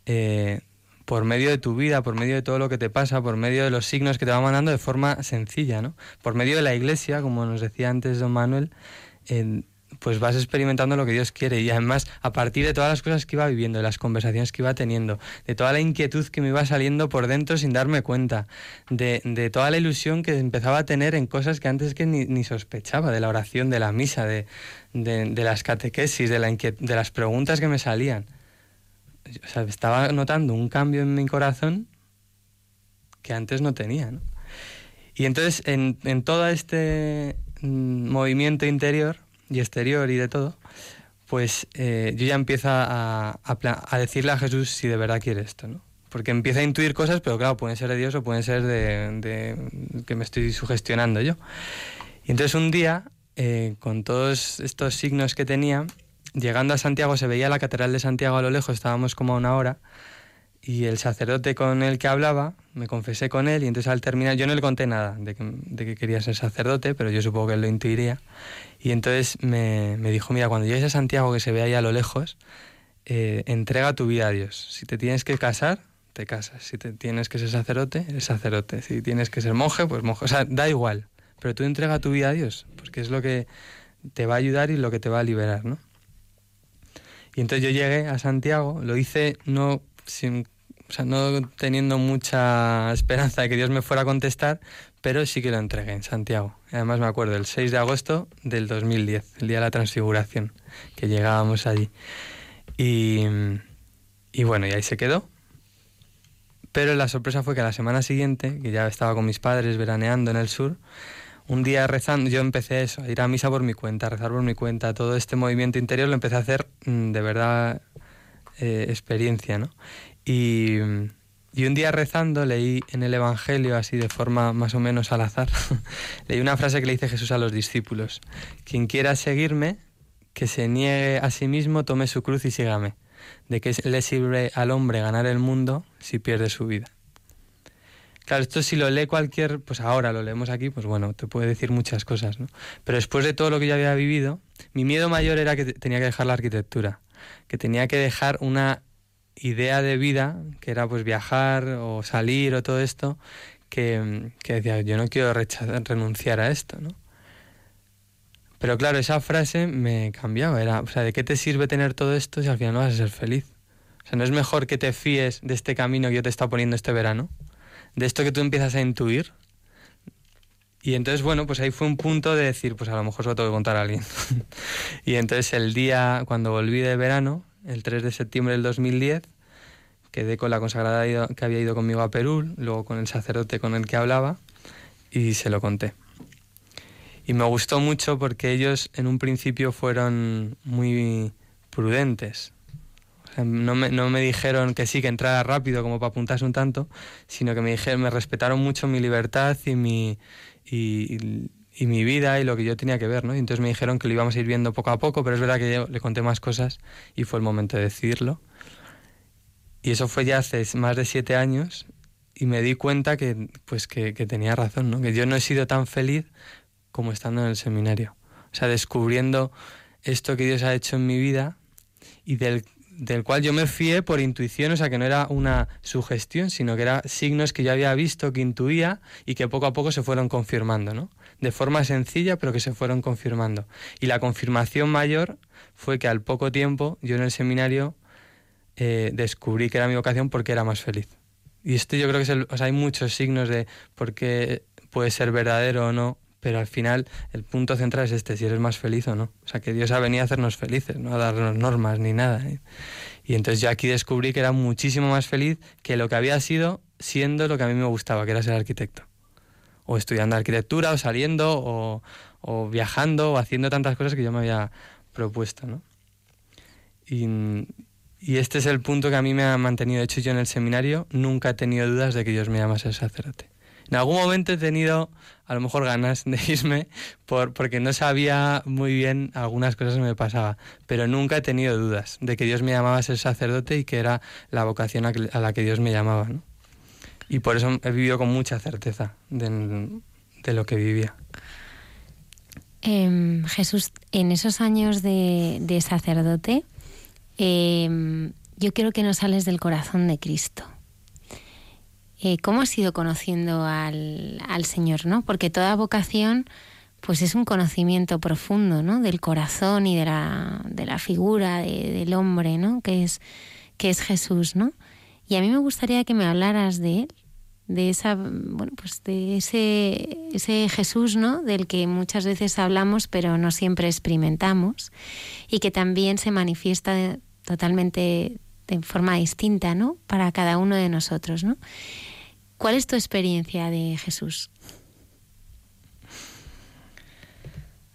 eh, por medio de tu vida, por medio de todo lo que te pasa, por medio de los signos que te va mandando de forma sencilla, ¿no? Por medio de la iglesia, como nos decía antes don Manuel, pues vas experimentando lo que Dios quiere y además a partir de todas las cosas que iba viviendo, de las conversaciones que iba teniendo, de toda la inquietud que me iba saliendo por dentro sin darme cuenta, de, toda la ilusión que empezaba a tener en cosas que antes que ni, ni sospechaba, de la oración, de la misa, de las catequesis, de, la de las preguntas que me salían estaba notando un cambio en mi corazón que antes no tenía. Y entonces en, en todo este mm, movimiento interior y exterior y de todo, pues eh, yo ya empiezo a, a, a, decirle a Jesús si de verdad quiere esto, ¿no? Porque empieza a intuir cosas, pero claro, pueden ser de Dios o pueden ser de, de que me estoy sugestionando yo. Y entonces un día, eh, con todos estos signos que tenía, llegando a Santiago se veía la Catedral de Santiago a lo lejos, estábamos como a una hora, y el sacerdote con el que hablaba, me confesé con él, y entonces al terminar, yo no le conté nada de que, quería ser sacerdote, pero yo supongo que él lo intuiría, y entonces me, me dijo, mira, cuando llegues a Santiago, que se ve ahí a lo lejos, eh, entrega tu vida a Dios. Si te tienes que casar, te casas. Si te tienes que ser sacerdote, eres sacerdote. Si tienes que ser monje, pues monje. O sea, da igual. Pero tú entrega tu vida a Dios, porque es lo que te va a ayudar y lo que te va a liberar, ¿no? Y entonces yo llegué a Santiago, lo hice no, sin, o sea, no teniendo mucha esperanza de que Dios me fuera a contestar, pero sí que lo entregué en Santiago. Además me acuerdo, el 6 de agosto del 2010, el día de la transfiguración, que llegábamos allí. Y, y bueno, y ahí se quedó. Pero la sorpresa fue que la semana siguiente, que ya estaba con mis padres veraneando en el sur, un día rezando, yo empecé eso, ir a misa por mi cuenta, a rezar por mi cuenta, todo este movimiento interior lo empecé a hacer mm, de verdad eh, experiencia, ¿no? Y, y, un día rezando leí en el Evangelio, así de forma más o menos al azar, leí una frase que le dice Jesús a los discípulos, quien quiera seguirme, que se niegue a sí mismo, tome su cruz y sígame, de que le sirve al hombre ganar el mundo si pierde su vida. Claro, esto si lo lee cualquier, pues ahora lo leemos aquí, pues bueno, te puede decir muchas cosas, ¿no? Pero después de todo lo que yo había vivido, mi miedo mayor era que tenía que dejar la arquitectura, que tenía que dejar una idea de vida, que era pues viajar o salir o todo esto, que, que decía, yo no quiero rechazar, renunciar a esto, ¿no? Pero claro, esa frase me cambiaba, era, o sea, ¿de qué te sirve tener todo esto si al final no vas a ser feliz? O sea, ¿no es mejor que te fíes de este camino que yo te está poniendo este verano? De esto que tú empiezas a intuir. Y entonces, bueno, pues ahí fue un punto de decir, pues a lo mejor se lo tengo que contar a alguien. y entonces el día, cuando volví de verano, el 3 de septiembre del 2010, quedé con la consagrada que había ido conmigo a Perú, luego con el sacerdote con el que hablaba, y se lo conté. Y me gustó mucho porque ellos en un principio fueron muy prudentes, no me, no me dijeron que sí, que entrara rápido como para apuntarse un tanto, sino que me dijeron, me respetaron mucho mi libertad y mi, y, y mi vida y lo que yo tenía que ver, ¿no? Y entonces me dijeron que lo íbamos a ir viendo poco a poco, pero es verdad que yo le conté más cosas y fue el momento de decidirlo. Y eso fue ya hace más de siete años y me di cuenta que, pues que, que tenía razón, ¿no? Que yo no he sido tan feliz como estando en el seminario. O sea, descubriendo esto que Dios ha hecho en mi vida y del del cual yo me fié por intuición, o sea que no era una sugestión, sino que eran signos que yo había visto, que intuía y que poco a poco se fueron confirmando, ¿no? De forma sencilla, pero que se fueron confirmando. Y la confirmación mayor fue que al poco tiempo yo en el seminario eh, descubrí que era mi vocación porque era más feliz. Y esto yo creo que es el, hay muchos signos de por qué puede ser verdadero o no, pero al final el punto central es este, si eres más feliz o no. O sea, que Dios ha venido a hacernos felices, no a darnos normas ni nada. ¿eh? Y entonces yo aquí descubrí que era muchísimo más feliz que lo que había sido siendo lo que a mí me gustaba, que era ser arquitecto. O estudiando arquitectura, o saliendo, o, viajando, o haciendo tantas cosas que yo me había propuesto, ¿no? Y, y este es el punto que a mí me ha mantenido. Hecho, yo en el seminario nunca he tenido dudas de que Dios me llama a ser sacerdote En algún momento he tenido a lo mejor ganas de irme por, porque no sabía muy bien algunas cosas que me pasaba, pero nunca he tenido dudas de que Dios me llamaba a ser sacerdote y que era la vocación a, la que Dios me llamaba. ¿no? Y por eso he vivido con mucha certeza de, lo que vivía. Em, Jesús, en esos años de, sacerdote, eh, yo quiero que nos sales del corazón de Cristo. Eh, ¿Cómo has ido conociendo al, al, Señor? ¿no? Porque toda vocación pues es un conocimiento profundo ¿no? del corazón y de la, de la figura de, del hombre, ¿no? que, es, que es Jesús. ¿no? Y a mí me gustaría que me hablaras de él, de esa bueno pues de ese ese Jesús no del que muchas veces hablamos pero no siempre experimentamos y que también se manifiesta totalmente de forma distinta no para cada uno de nosotros no cuál es tu experiencia de Jesús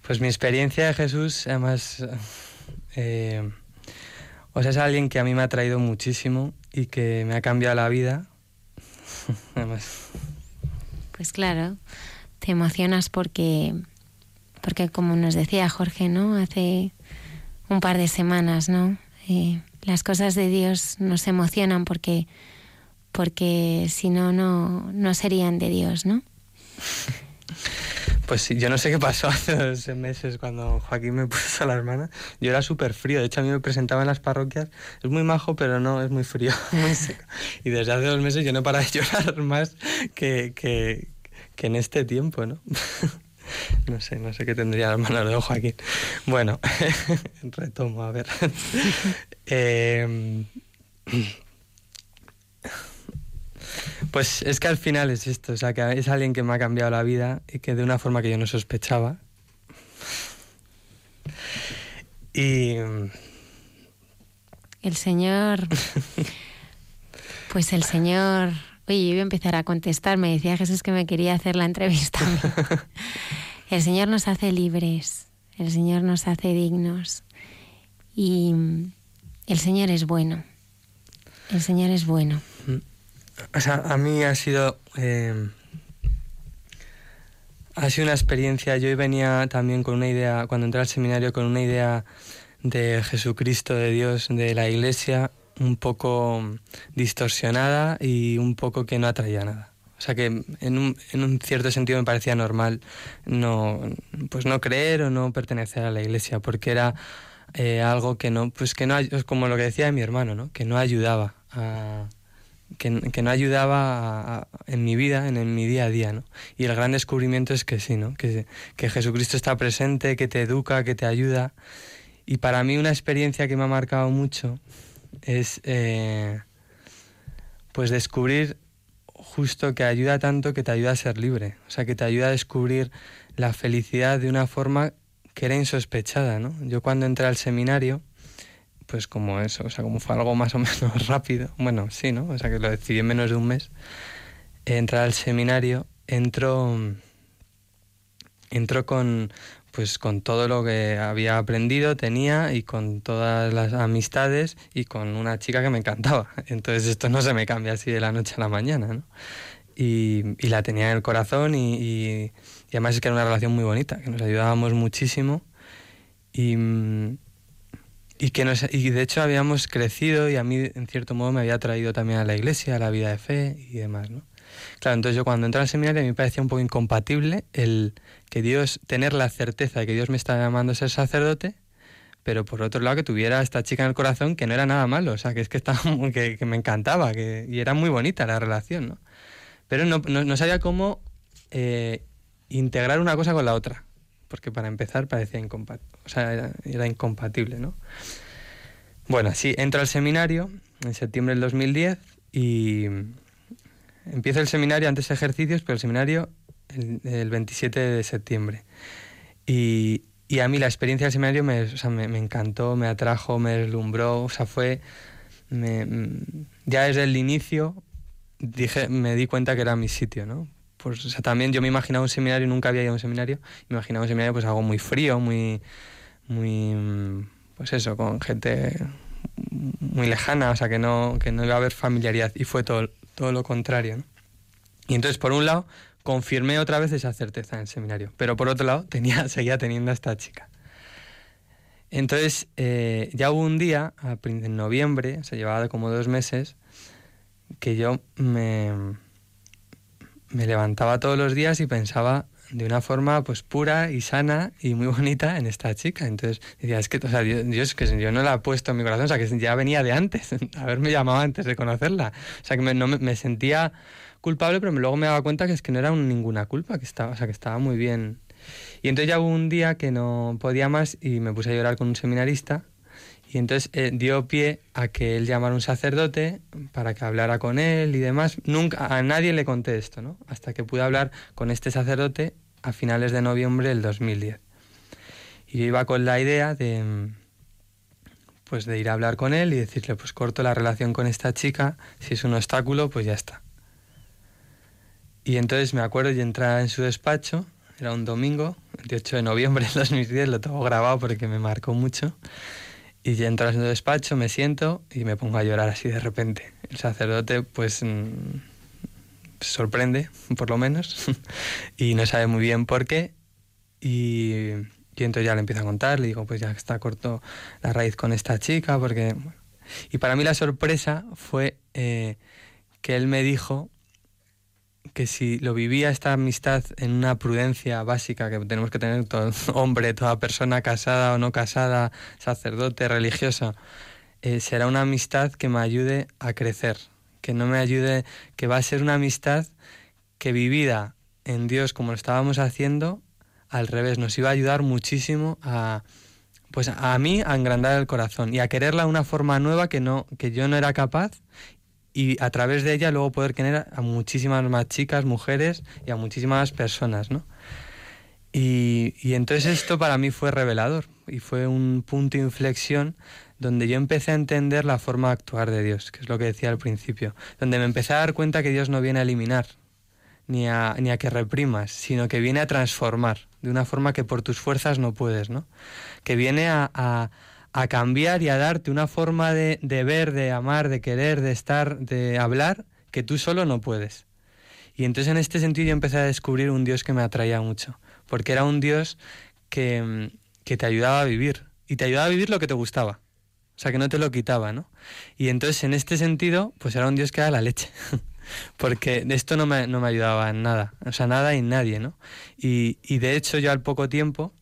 pues mi experiencia de Jesús además eh, o sea es alguien que a mí me ha traído muchísimo y que me ha cambiado la vida. Pues claro, te emocionas porque, porque como nos decía Jorge, ¿no? Hace un par de semanas, ¿no? Eh, las cosas de Dios nos emocionan porque, porque si no, no, serían de Dios, ¿no? Pues sí, yo no sé qué pasó hace dos meses cuando Joaquín me puso las manos. Yo era súper frío, de hecho a mí me presentaba en las parroquias. Es muy majo, pero no, es muy frío, muy seco. Y desde hace dos meses yo no para de llorar más que, que, que en este tiempo, ¿no? No sé, no sé qué tendría las manos de Joaquín. Bueno, retomo, a ver. eh, pues es que al final es esto, o sea, que es alguien que me ha cambiado la vida y que de una forma que yo no sospechaba. Y... El Señor... Pues el Señor... Oye, yo voy a empezar a contestar. Me decía Jesús que me quería hacer la entrevista. el Señor nos hace libres, el Señor nos hace dignos. Y el Señor es bueno. El Señor es bueno. O sea, a mí ha sido... Eh, ha sido una experiencia. Yo venía también con una idea, cuando entré al seminario, con una idea de Jesucristo, de Dios, de la Iglesia, un poco distorsionada y un poco que no atraía nada. O sea que en un, en un cierto sentido me parecía normal no, pues no creer o no pertenecer a la Iglesia, porque era eh, algo que no, pues que no, como lo que decía mi hermano, ¿no? que no ayudaba a que, no ayudaba en mi vida, en, mi día a día, ¿no? Y el gran descubrimiento es que sí, ¿no? Que, que Jesucristo está presente, que te educa, que te ayuda. Y para mí una experiencia que me ha marcado mucho es eh, pues descubrir justo que ayuda tanto que te ayuda a ser libre, o sea, que te ayuda a descubrir la felicidad de una forma que era insospechada, ¿no? Yo cuando entré al seminario, pues como eso, o sea, como fue algo más o menos rápido, bueno, sí, ¿no? O sea, que lo decidí en menos de un mes, entrar al seminario, entró, entró con, pues con todo lo que había aprendido, tenía y con todas las amistades y con una chica que me encantaba. Entonces esto no se me cambia así de la noche a la mañana. Y, y la tenía en el corazón y, y, además es que era una relación muy bonita, que nos ayudábamos muchísimo y, y que nos, y de hecho habíamos crecido y a mí en cierto modo me había traído también a la iglesia, a la vida de fe y demás, ¿no? Claro, entonces yo cuando entré al seminario a mí me parecía un poco incompatible el que Dios, tener la certeza de que Dios me estaba llamando a ser sacerdote, pero por otro lado que tuviera a esta chica en el corazón que no era nada malo, o sea, que es que, estaba, que, me encantaba, que, y era muy bonita la relación, ¿no? Pero no, no, sabía cómo eh, integrar una cosa con la otra porque para empezar parecía incompatible, o sea, era, incompatible, ¿no? Bueno, sí, entro al seminario en septiembre del 2010 y empiezo el seminario antes de ejercicios, pero el seminario el, 27 de septiembre. Y, y, a mí la experiencia del seminario me, me, encantó, me atrajo, me deslumbró, o sea, fue... Me, ya desde el inicio dije, me di cuenta que era mi sitio, ¿no? pues o también yo me imaginaba un seminario, nunca había ido a un seminario, me imaginaba un seminario pues algo muy frío, muy, muy, pues eso, con gente muy lejana, o sea, que no, que no iba a haber familiaridad y fue todo, todo lo contrario. Y entonces, por un lado, confirmé otra vez esa certeza en el seminario, pero por otro lado, tenía, seguía teniendo a esta chica. Entonces, eh, ya hubo un día, en noviembre, se llevaba como dos meses, que yo me, me levantaba todos los días y pensaba de una forma pues pura y sana y muy bonita en esta chica. Entonces decía, es que, o sea, Dios, que yo no la he puesto en mi corazón, o sea, que ya venía de antes, haberme llamado antes de conocerla. O sea, que me, no, me, sentía culpable, pero luego me daba cuenta que es que no era ninguna culpa, que estaba, o sea, que estaba muy bien. Y entonces ya hubo un día que no podía más y me puse a llorar con un seminarista y entonces eh, dio pie a que él llamara a un sacerdote para que hablara con él y demás. Nunca a nadie le conté esto, ¿no? Hasta que pude hablar con este sacerdote a finales de noviembre del 2010. Y yo iba con la idea de pues de ir a hablar con él y decirle, pues corto la relación con esta chica, si es un obstáculo, pues ya está. Y entonces me acuerdo y entrar en su despacho, era un domingo, 28 de noviembre del 2010, lo tengo grabado porque me marcó mucho. Y ya entro en su despacho, me siento y me pongo a llorar así de repente. El sacerdote, pues, mm, sorprende, por lo menos, y no sabe muy bien por qué. Y, entonces ya le empiezo a contar, le digo, pues ya está corto la raíz con esta chica, porque... Y para mí la sorpresa fue eh, que él me dijo que si lo vivía esta amistad en una prudencia básica que tenemos que tener todo hombre, toda persona casada o no casada, sacerdote, religiosa, eh, será una amistad que me ayude a crecer, que no me ayude, que va a ser una amistad que vivida en Dios como lo estábamos haciendo, al revés, nos iba a ayudar muchísimo a pues a mí a engrandar el corazón y a quererla de una forma nueva que no que yo no era capaz y a través de ella luego poder tener a muchísimas más chicas, mujeres y a muchísimas personas, ¿no? Y, y, entonces esto para mí fue revelador y fue un punto de inflexión donde yo empecé a entender la forma de actuar de Dios, que es lo que decía al principio, donde me empecé a dar cuenta que Dios no viene a eliminar ni a, ni a que reprimas, sino que viene a transformar de una forma que por tus fuerzas no puedes, ¿no? Que viene a a cambiar y a darte una forma de, ver, de amar, de querer, de estar, de hablar, que tú solo no puedes. Y entonces en este sentido yo empecé a descubrir un Dios que me atraía mucho, porque era un Dios que, que te ayudaba a vivir, y te ayudaba a vivir lo que te gustaba. O sea, que no te lo quitaba, ¿no? Y entonces en este sentido, pues era un Dios que era la leche. porque esto no me, no me ayudaba en nada, o sea, nada y nadie, ¿no? Y, y de hecho yo al poco tiempo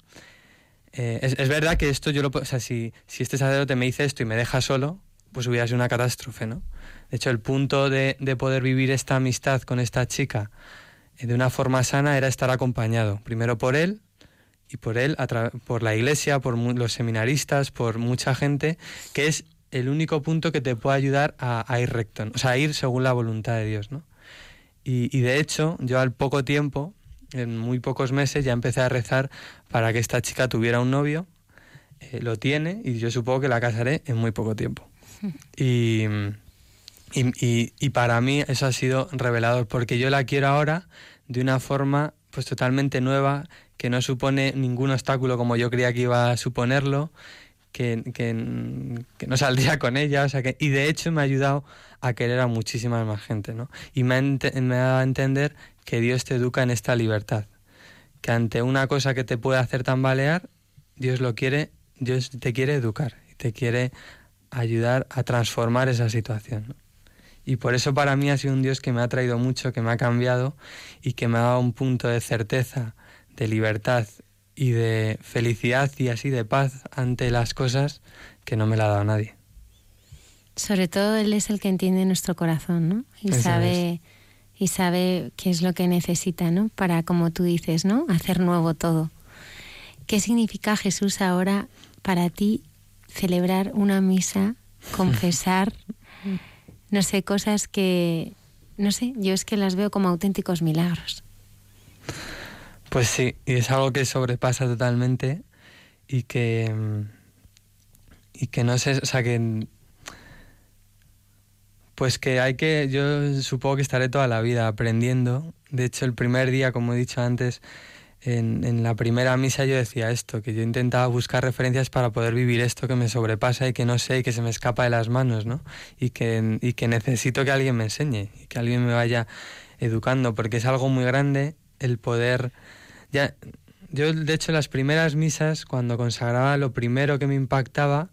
eh, es, verdad que esto yo lo o sea, si, si este sacerdote me dice esto y me deja solo, pues hubiera sido una catástrofe, ¿no? De hecho, el punto de, de poder vivir esta amistad con esta chica eh, de una forma sana era estar acompañado, primero por él y por él, por la iglesia, por los seminaristas, por mucha gente, que es el único punto que te puede ayudar a, ir recto, o sea, a ir según la voluntad de Dios, ¿no? Y, y de hecho, yo al poco tiempo, en muy pocos meses ya empecé a rezar para que esta chica tuviera un novio. Eh, lo tiene y yo supongo que la casaré en muy poco tiempo. Y, y, y, para mí eso ha sido revelador porque yo la quiero ahora de una forma pues totalmente nueva que no supone ningún obstáculo como yo creía que iba a suponerlo que, que, que, no saldría con ella o sea que, y de hecho me ha ayudado a querer a muchísima más gente ¿no? y me me ha dado a entender que Dios te educa en esta libertad. Que ante una cosa que te puede hacer tambalear, Dios lo quiere, Dios te quiere educar y te quiere ayudar a transformar esa situación. Y por eso para mí ha sido un Dios que me ha traído mucho, que me ha cambiado y que me ha dado un punto de certeza, de libertad y de felicidad y así de paz ante las cosas que no me la ha dado nadie. Sobre todo Él es el que entiende nuestro corazón, ¿no? Y sabe y sabe qué es lo que necesita, ¿no? Para, como tú dices, ¿no? Hacer nuevo todo. ¿Qué significa Jesús ahora para ti celebrar una misa, confesar, no sé, cosas que, no sé, yo es que las veo como auténticos milagros. Pues sí, y es algo que sobrepasa totalmente y que y que no sé, o sea que pues que hay que, yo supongo que estaré toda la vida aprendiendo. De hecho, el primer día, como he dicho antes, en, la primera misa yo decía esto, que yo intentaba buscar referencias para poder vivir esto que me sobrepasa y que no sé y que se me escapa de las manos, ¿no? Y que, y que necesito que alguien me enseñe y que alguien me vaya educando, porque es algo muy grande el poder... Ya, yo, de hecho, las primeras misas, cuando consagraba, lo primero que me impactaba,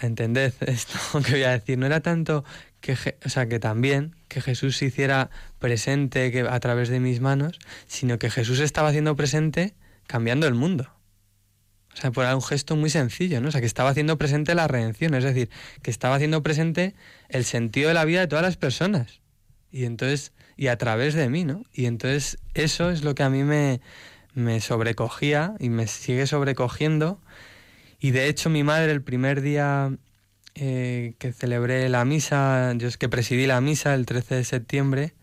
entended esto que voy a decir, no era tanto que, o sea, que también que Jesús se hiciera presente que, a través de mis manos, sino que Jesús estaba haciendo presente cambiando el mundo. O sea, por un gesto muy sencillo, ¿no? O sea, que estaba haciendo presente la redención, es decir, que estaba haciendo presente el sentido de la vida de todas las personas. Y entonces, y a través de mí, ¿no? Y entonces eso es lo que a mí me, me sobrecogía y me sigue sobrecogiendo. Y de hecho mi madre el primer día eh, que celebré la misa, yo es que presidí la misa el 13 de septiembre,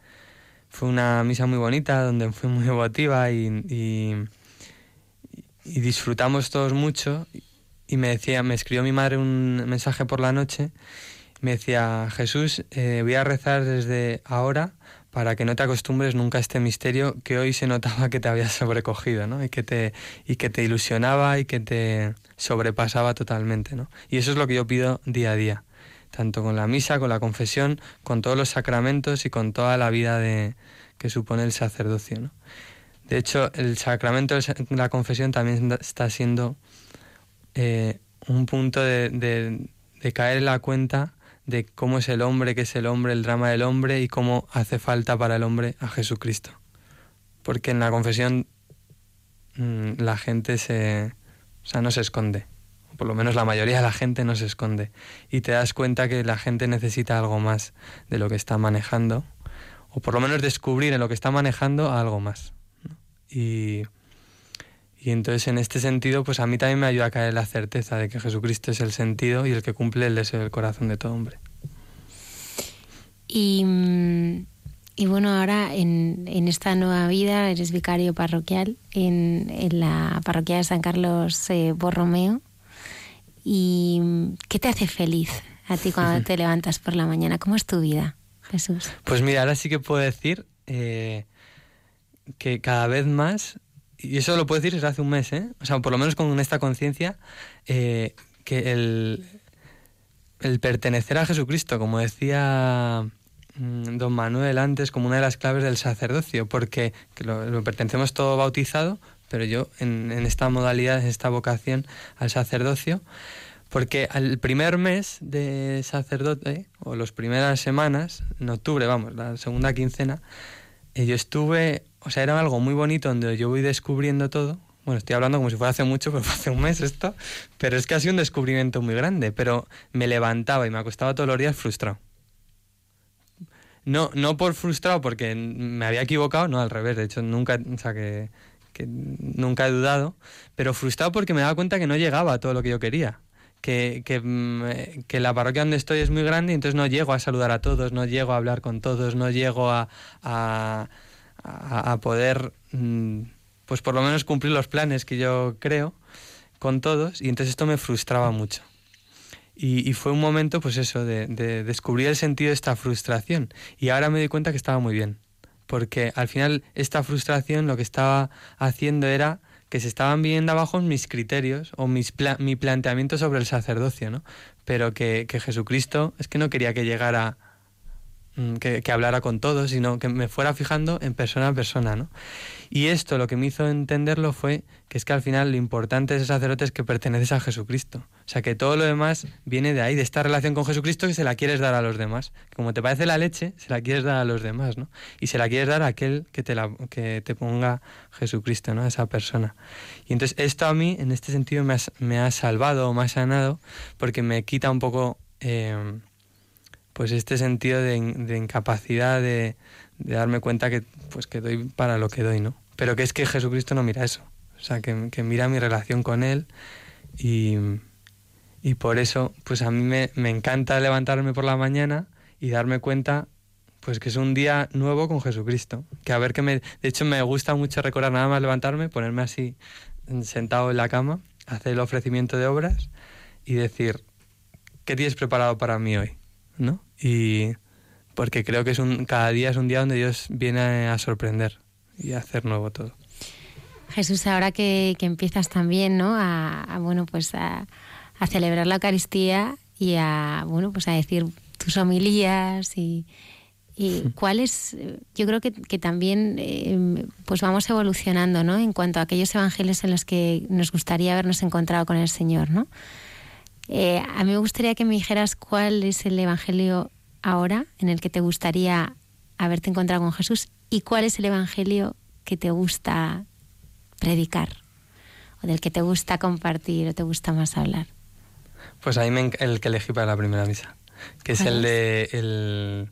fue una misa muy bonita donde fui muy emotiva y, disfrutamos todos mucho. Y me decía, me escribió mi madre un mensaje por la noche, me decía, Jesús, eh, voy a rezar desde ahora para que no te acostumbres nunca a este misterio que hoy se notaba que te había sobrecogido, ¿no? Y que te, y que te ilusionaba y que te sobrepasaba totalmente, ¿no? Y eso es lo que yo pido día a día, tanto con la misa, con la confesión, con todos los sacramentos y con toda la vida de, que supone el sacerdocio, ¿no? De hecho, el sacramento de la confesión también está siendo eh, un punto de, caer en la cuenta de cómo es el hombre, qué es el hombre, el drama del hombre y cómo hace falta para el hombre a Jesucristo. Porque en la confesión mm, la gente se, o sea, no se esconde. Por lo menos la mayoría de la gente no se esconde. Y te das cuenta que la gente necesita algo más de lo que está manejando. O por lo menos descubrir en lo que está manejando algo más. Y, y entonces en este sentido, pues a mí también me ayuda a caer la certeza de que Jesucristo es el sentido y el que cumple el deseo del corazón de todo hombre. Y, y bueno, ahora en, en, esta nueva vida eres vicario parroquial en, en la parroquia de San Carlos eh, Borromeo. ¿Y qué te hace feliz a ti cuando te levantas por la mañana? ¿Cómo es tu vida, Jesús? Pues mira, ahora sí que puedo decir eh, que cada vez más y eso lo puedo decir desde hace un mes, ¿eh? O sea, por lo menos con esta conciencia, eh, que el, el pertenecer a Jesucristo, como decía mm, don Manuel antes, como una de las claves del sacerdocio, porque lo, pertenecemos todo bautizado, pero yo en, esta modalidad, en esta vocación al sacerdocio, porque al primer mes de sacerdote, o las primeras semanas, en octubre, vamos, la segunda quincena, eh, yo estuve o sea, era algo muy bonito donde yo voy descubriendo todo. Bueno, estoy hablando como si fuera hace mucho, pero fue hace un mes esto. Pero es que ha sido un descubrimiento muy grande. Pero me levantaba y me acostaba todos los días frustrado. No, no por frustrado porque me había equivocado, no, al revés. De hecho, nunca, o sea, que, nunca he dudado. Pero frustrado porque me daba cuenta que no llegaba a todo lo que yo quería. Que, mm, que, la parroquia donde estoy es muy grande y entonces no llego a saludar a todos, no llego a hablar con todos, no llego a, poder, mm, pues por lo menos cumplir los planes que yo creo con todos y entonces esto me frustraba mucho. Y, fue un momento, pues eso, de, descubrir el sentido de esta frustración. Y ahora me di cuenta que estaba muy bien. Porque al final esta frustración lo que estaba haciendo era que se estaban viendo abajo mis criterios o mis mi planteamiento sobre el sacerdocio, ¿no? Pero que, que Jesucristo es que no quería que llegara Mm, que, hablara con todos, sino que me fuera fijando en persona a persona, ¿no? Y esto lo que me hizo entenderlo fue que es que al final lo importante de ese sacerdote es que perteneces a Jesucristo. O sea, que todo lo demás viene de ahí, de esta relación con Jesucristo que se la quieres dar a los demás. Como te parece la leche, se la quieres dar a los demás, ¿no? Y se la quieres dar a aquel que te, la, que te ponga Jesucristo, ¿no? A esa persona. Y entonces esto a mí, en este sentido, me ha, salvado o me ha sanado porque me quita un poco... Eh, pues este sentido de, incapacidad de, darme cuenta que pues que doy para lo que doy, ¿no? Pero que es que Jesucristo no mira eso, o sea, que, mira mi relación con Él y, y por eso pues a mí me, me, encanta levantarme por la mañana y darme cuenta pues que es un día nuevo con Jesucristo, que a ver que me... De hecho me gusta mucho recordar nada más levantarme, ponerme así sentado en la cama, hacer el ofrecimiento de obras y decir, ¿qué tienes preparado para mí hoy? ¿No? y porque creo que es un, cada día es un día donde Dios viene a sorprender y a hacer nuevo todo. Jesús, ahora que, que empiezas también, ¿no? A, bueno, pues a, a, celebrar la Eucaristía y a, bueno, pues a decir tus homilías y, y cuál es, yo creo que, también eh, pues vamos evolucionando, ¿no? En cuanto a aquellos evangelios en los que nos gustaría habernos encontrado con el Señor, ¿no? Eh, a mí me gustaría que me dijeras cuál es el evangelio ahora en el que te gustaría haberte encontrado con Jesús y cuál es el evangelio que te gusta predicar o del que te gusta compartir o te gusta más hablar. Pues ahí me, el que elegí para la primera misa, que es el de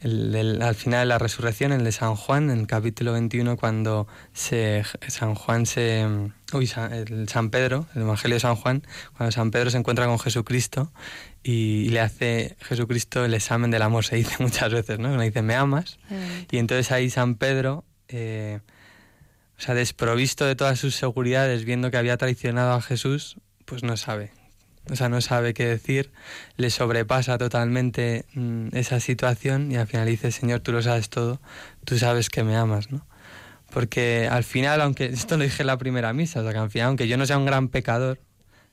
el, al final de la resurrección, el de San Juan, en el capítulo 21, cuando se, San Juan se... Uy, San, el San Pedro, el Evangelio de San Juan, cuando San Pedro se encuentra con Jesucristo y, le hace Jesucristo el examen del amor, se dice muchas veces, ¿no? Le dice, ¿me amas? Y entonces ahí San Pedro, eh, o sea, desprovisto de todas sus seguridades, viendo que había traicionado a Jesús, pues no sabe o sea, no sabe qué decir, le sobrepasa totalmente mm, esa situación y al final dice, Señor, tú lo sabes todo, tú sabes que me amas, ¿no? Porque al final, aunque esto lo dije en la primera misa, o sea, que al final, aunque yo no sea un gran pecador,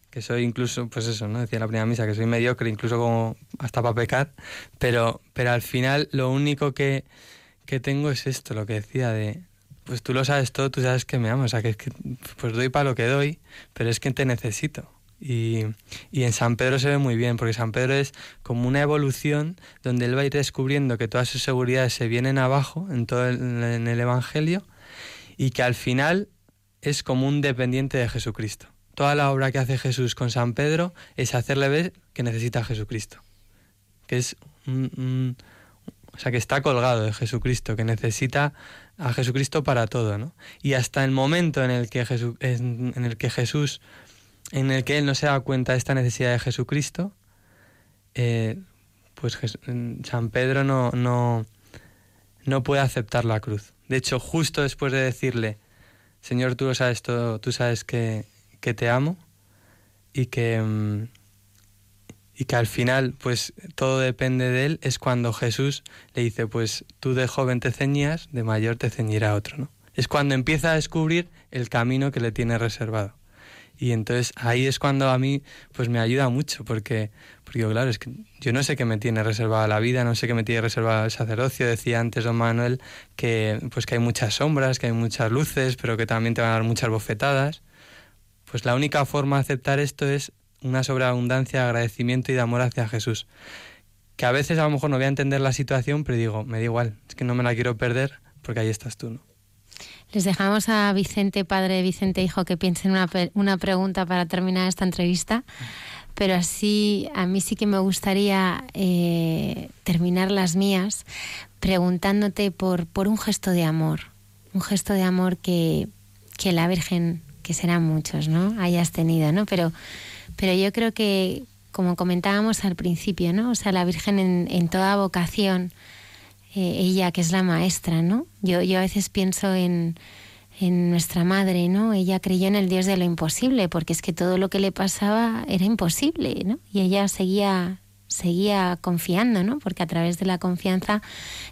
que soy incluso, pues eso, ¿no? Decía en la primera misa, que soy mediocre, incluso como hasta para pecar, pero, pero al final lo único que, que tengo es esto, lo que decía de, pues tú lo sabes todo, tú sabes que me amas, o sea, que es que, pues doy para lo que doy, pero es que te necesito. Y, en San Pedro se ve muy bien, porque San Pedro es como una evolución donde él va a ir descubriendo que todas sus seguridades se vienen abajo en todo el, en el Evangelio y que al final es como un dependiente de Jesucristo. Toda la obra que hace Jesús con San Pedro es hacerle ver que necesita a Jesucristo, que es o sea, que está colgado de Jesucristo, que necesita a Jesucristo para todo, ¿no? Y hasta el momento en el que, en el que Jesús en el que él no se da cuenta de esta necesidad de Jesucristo, eh, pues San Pedro no, no, no puede aceptar la cruz. De hecho, justo después de decirle, Señor, tú sabes todo, tú sabes que, que te amo y que, mm, y que al final pues todo depende de él, es cuando Jesús le dice, pues tú de joven te ceñías, de mayor te ceñirá otro, ¿no? Es cuando empieza a descubrir el camino que le tiene reservado. Y entonces ahí es cuando a mí pues me ayuda mucho, porque, porque claro, es que yo no sé qué me tiene reservada la vida, no sé qué me tiene reservado el sacerdocio. Decía antes don Manuel que, pues que hay muchas sombras, que hay muchas luces, pero que también te van a dar muchas bofetadas. Pues la única forma de aceptar esto es una sobreabundancia de agradecimiento y de amor hacia Jesús. Que a veces a lo mejor no voy a entender la situación, pero digo, me da igual, es que no me la quiero perder porque ahí estás tú. Les dejamos a Vicente, padre, Vicente, hijo, que piensen una, una pregunta para terminar esta entrevista. Pero así, a mí sí que me gustaría eh, terminar las mías preguntándote por, por un gesto de amor. Un gesto de amor que, que la Virgen, que serán muchos, ¿no? Hayas tenido, ¿no? Pero, pero yo creo que, como comentábamos al principio, ¿no? O sea, la Virgen en, en toda vocación eh, ella que es la maestra, ¿no? Yo, yo a veces pienso en, en nuestra madre, ¿no? Ella creyó en el Dios de lo imposible, porque es que todo lo que le pasaba era imposible, ¿no? Y ella seguía seguía confiando, ¿no? Porque a través de la confianza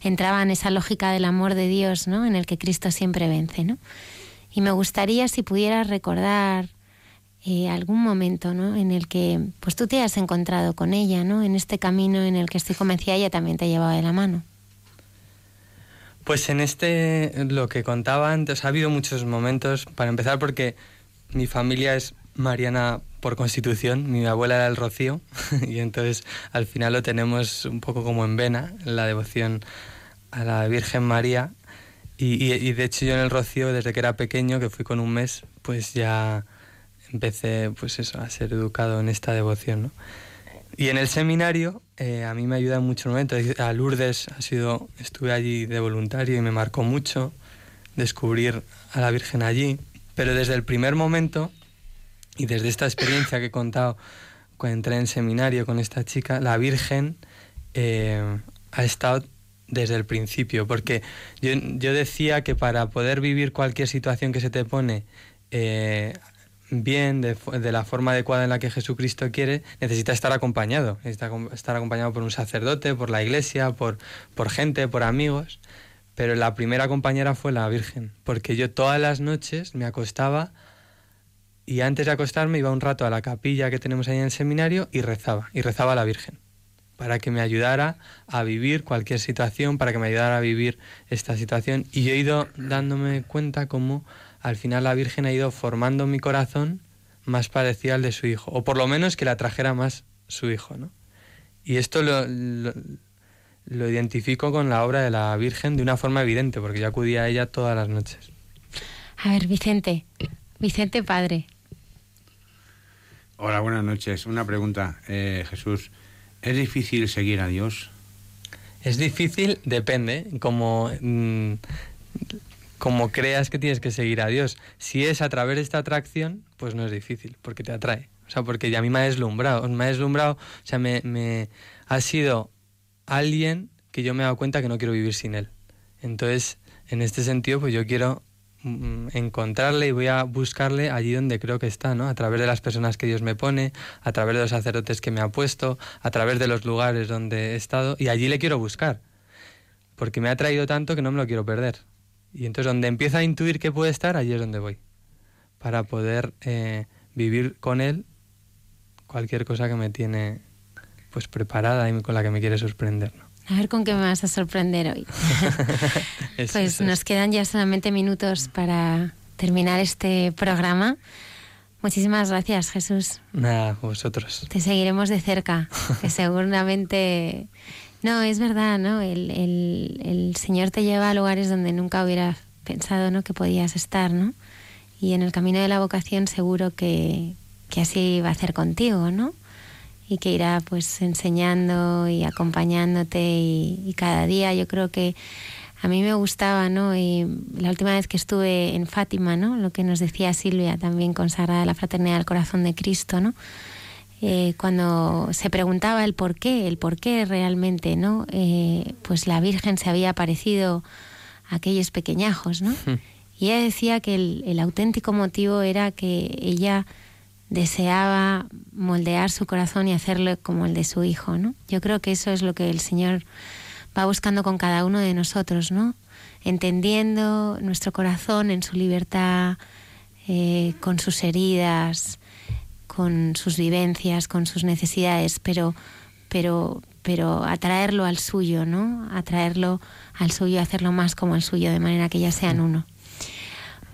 entraba en esa lógica del amor de Dios, ¿no? En el que Cristo siempre vence, ¿no? Y me gustaría si pudieras recordar eh, algún momento, ¿no? En el que, pues tú te has encontrado con ella, ¿no? En este camino en el que estoy convencida ella también te llevaba de la mano. Pues en este, lo que contaba antes, ha habido muchos momentos, para empezar porque mi familia es mariana por constitución, mi abuela era el rocío y entonces al final lo tenemos un poco como en vena, la devoción a la Virgen María y, y, de hecho yo en el rocío desde que era pequeño, que fui con un mes, pues ya empecé pues eso, a ser educado en esta devoción, ¿no? Y en el seminario eh, a mí me ayuda mucho el momento. A Lourdes ha sido, estuve allí de voluntario y me marcó mucho descubrir a la Virgen allí. Pero desde el primer momento y desde esta experiencia que he contado cuando entré en seminario con esta chica, la Virgen eh, ha estado desde el principio. Porque yo, yo, decía que para poder vivir cualquier situación que se te pone eh, bien, de, la forma adecuada en la que Jesucristo quiere, necesita estar acompañado. Necesita estar acompañado por un sacerdote, por la iglesia, por, por gente, por amigos. Pero la primera compañera fue la Virgen, porque yo todas las noches me acostaba y antes de acostarme iba un rato a la capilla que tenemos ahí en el seminario y rezaba, y rezaba a la Virgen para que me ayudara a vivir cualquier situación, para que me ayudara a vivir esta situación. Y he ido dándome cuenta cómo al final la Virgen ha ido formando mi corazón más parecido al de su hijo, o por lo menos que la trajera más su hijo, ¿no? Y esto lo, lo, identifico con la obra de la Virgen de una forma evidente, porque yo acudía a ella todas las noches. A ver, Vicente, Vicente Padre. Hola, buenas noches. Una pregunta, eh, Jesús. ¿Es difícil seguir a Dios? Es difícil, depende, como, mm, como creas que tienes que seguir a Dios. Si es a través de esta atracción, pues no es difícil, porque te atrae. O sea, porque a mí me ha deslumbrado, me ha deslumbrado, o sea, me, me ha sido alguien que yo me he dado cuenta que no quiero vivir sin él. Entonces, en este sentido, pues yo quiero mm, encontrarle y voy a buscarle allí donde creo que está, ¿no? A través de las personas que Dios me pone, a través de los sacerdotes que me ha puesto, a través de los lugares donde he estado, y allí le quiero buscar, porque me ha traído tanto que no me lo quiero perder. Y entonces donde empiezo a intuir que puede estar, allí es donde voy, para poder eh, vivir con Él cualquier cosa que me tiene pues preparada y con la que me quiere sorprender. A ver con qué me vas a sorprender hoy. pues nos quedan ya solamente minutos para terminar este programa. Muchísimas gracias, Jesús. Nada, vosotros. Te seguiremos de cerca, que seguramente... No, es verdad, ¿no? El, el, Señor te lleva a lugares donde nunca hubieras pensado, ¿no? Que podías estar, ¿no? Y en el camino de la vocación seguro que, que así va a hacer contigo, ¿no? Y que irá pues enseñando y acompañándote y, cada día yo creo que a mí me gustaba, ¿no? Y la última vez que estuve en Fátima, ¿no? Lo que nos decía Silvia también consagrada a la fraternidad del corazón de Cristo, ¿no? Eh, cuando se preguntaba el por qué, el por qué realmente, ¿no? Eh, pues la Virgen se había aparecido a aquellos pequeñajos, ¿no? Hmm. Y ella decía que el, el auténtico motivo era que ella deseaba moldear su corazón y hacerlo como el de su hijo, ¿no? Yo creo que eso es lo que el Señor va buscando con cada uno de nosotros, ¿no? Entendiendo nuestro corazón en su libertad, eh, con sus heridas, con sus vivencias, con sus necesidades, pero, pero, pero atraerlo al suyo, ¿no? Atraerlo al suyo, hacerlo más como el suyo, de manera que ya sean uno.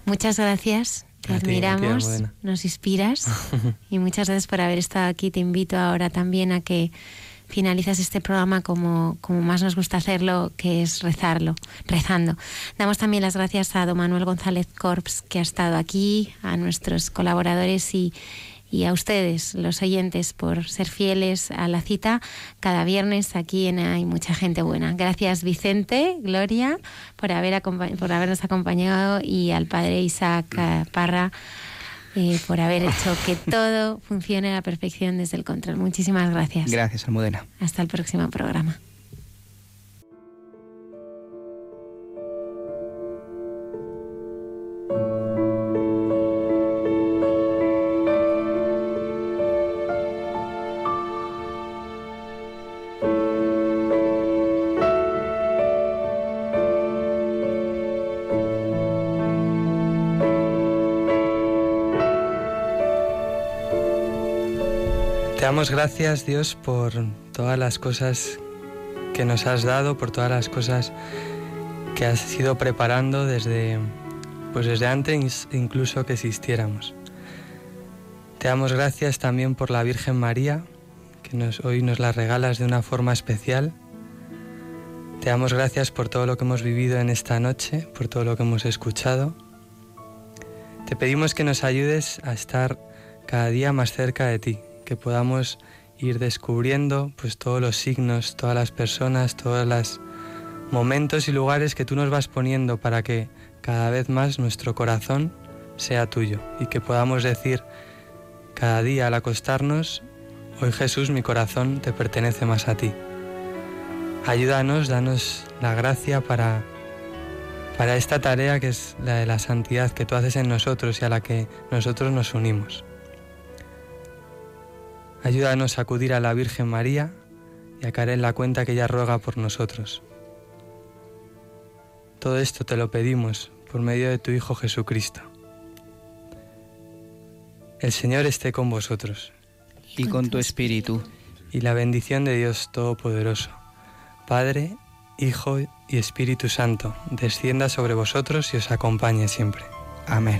Muchas gracias te admiramos, nos inspiras y muchas gracias por haber estado aquí. Te invito ahora también a que finalizas este programa como, como más nos gusta hacerlo, que es rezarlo, rezando. Damos también las gracias a don Manuel González Corps, que ha estado aquí, a nuestros colaboradores y, y a ustedes, los oyentes, por ser fieles a la cita cada viernes aquí en Hay Mucha Gente Buena. Gracias Vicente, Gloria, por, haber por habernos acompañado y al padre Isaac Parra. Eh, por haber hecho que todo funcione a la perfección desde el control. Muchísimas gracias. Gracias, Almudena. Hasta el próximo programa. Damos gracias, Dios, por todas las cosas que nos has dado, por todas las cosas que has ido preparando desde, pues desde antes incluso que existiéramos. Te damos gracias también por la Virgen María, que hoy nos la regalas de una forma especial. Te damos gracias por todo lo que hemos vivido en esta noche, por todo lo que hemos escuchado. Te pedimos que nos ayudes a estar cada día más cerca de ti, que podamos ir descubriendo pues todos los signos, todas las personas, todos los momentos y lugares que tú nos vas poniendo para que cada vez más nuestro corazón sea tuyo y que podamos decir cada día al acostarnos, hoy Jesús mi corazón te pertenece más a ti. Ayúdanos, danos la gracia para para esta tarea que es la de la santidad que tú haces en nosotros y a la que nosotros nos unimos. Ayúdanos a acudir a la Virgen María y a caer en la cuenta que ella ruega por nosotros. Todo esto te lo pedimos por medio de tu Hijo Jesucristo. El Señor esté con vosotros. Y con tu espíritu. y la bendición de Dios Todopoderoso, Padre, Hijo y Espíritu Santo, descienda sobre vosotros y os acompañe siempre. Amén.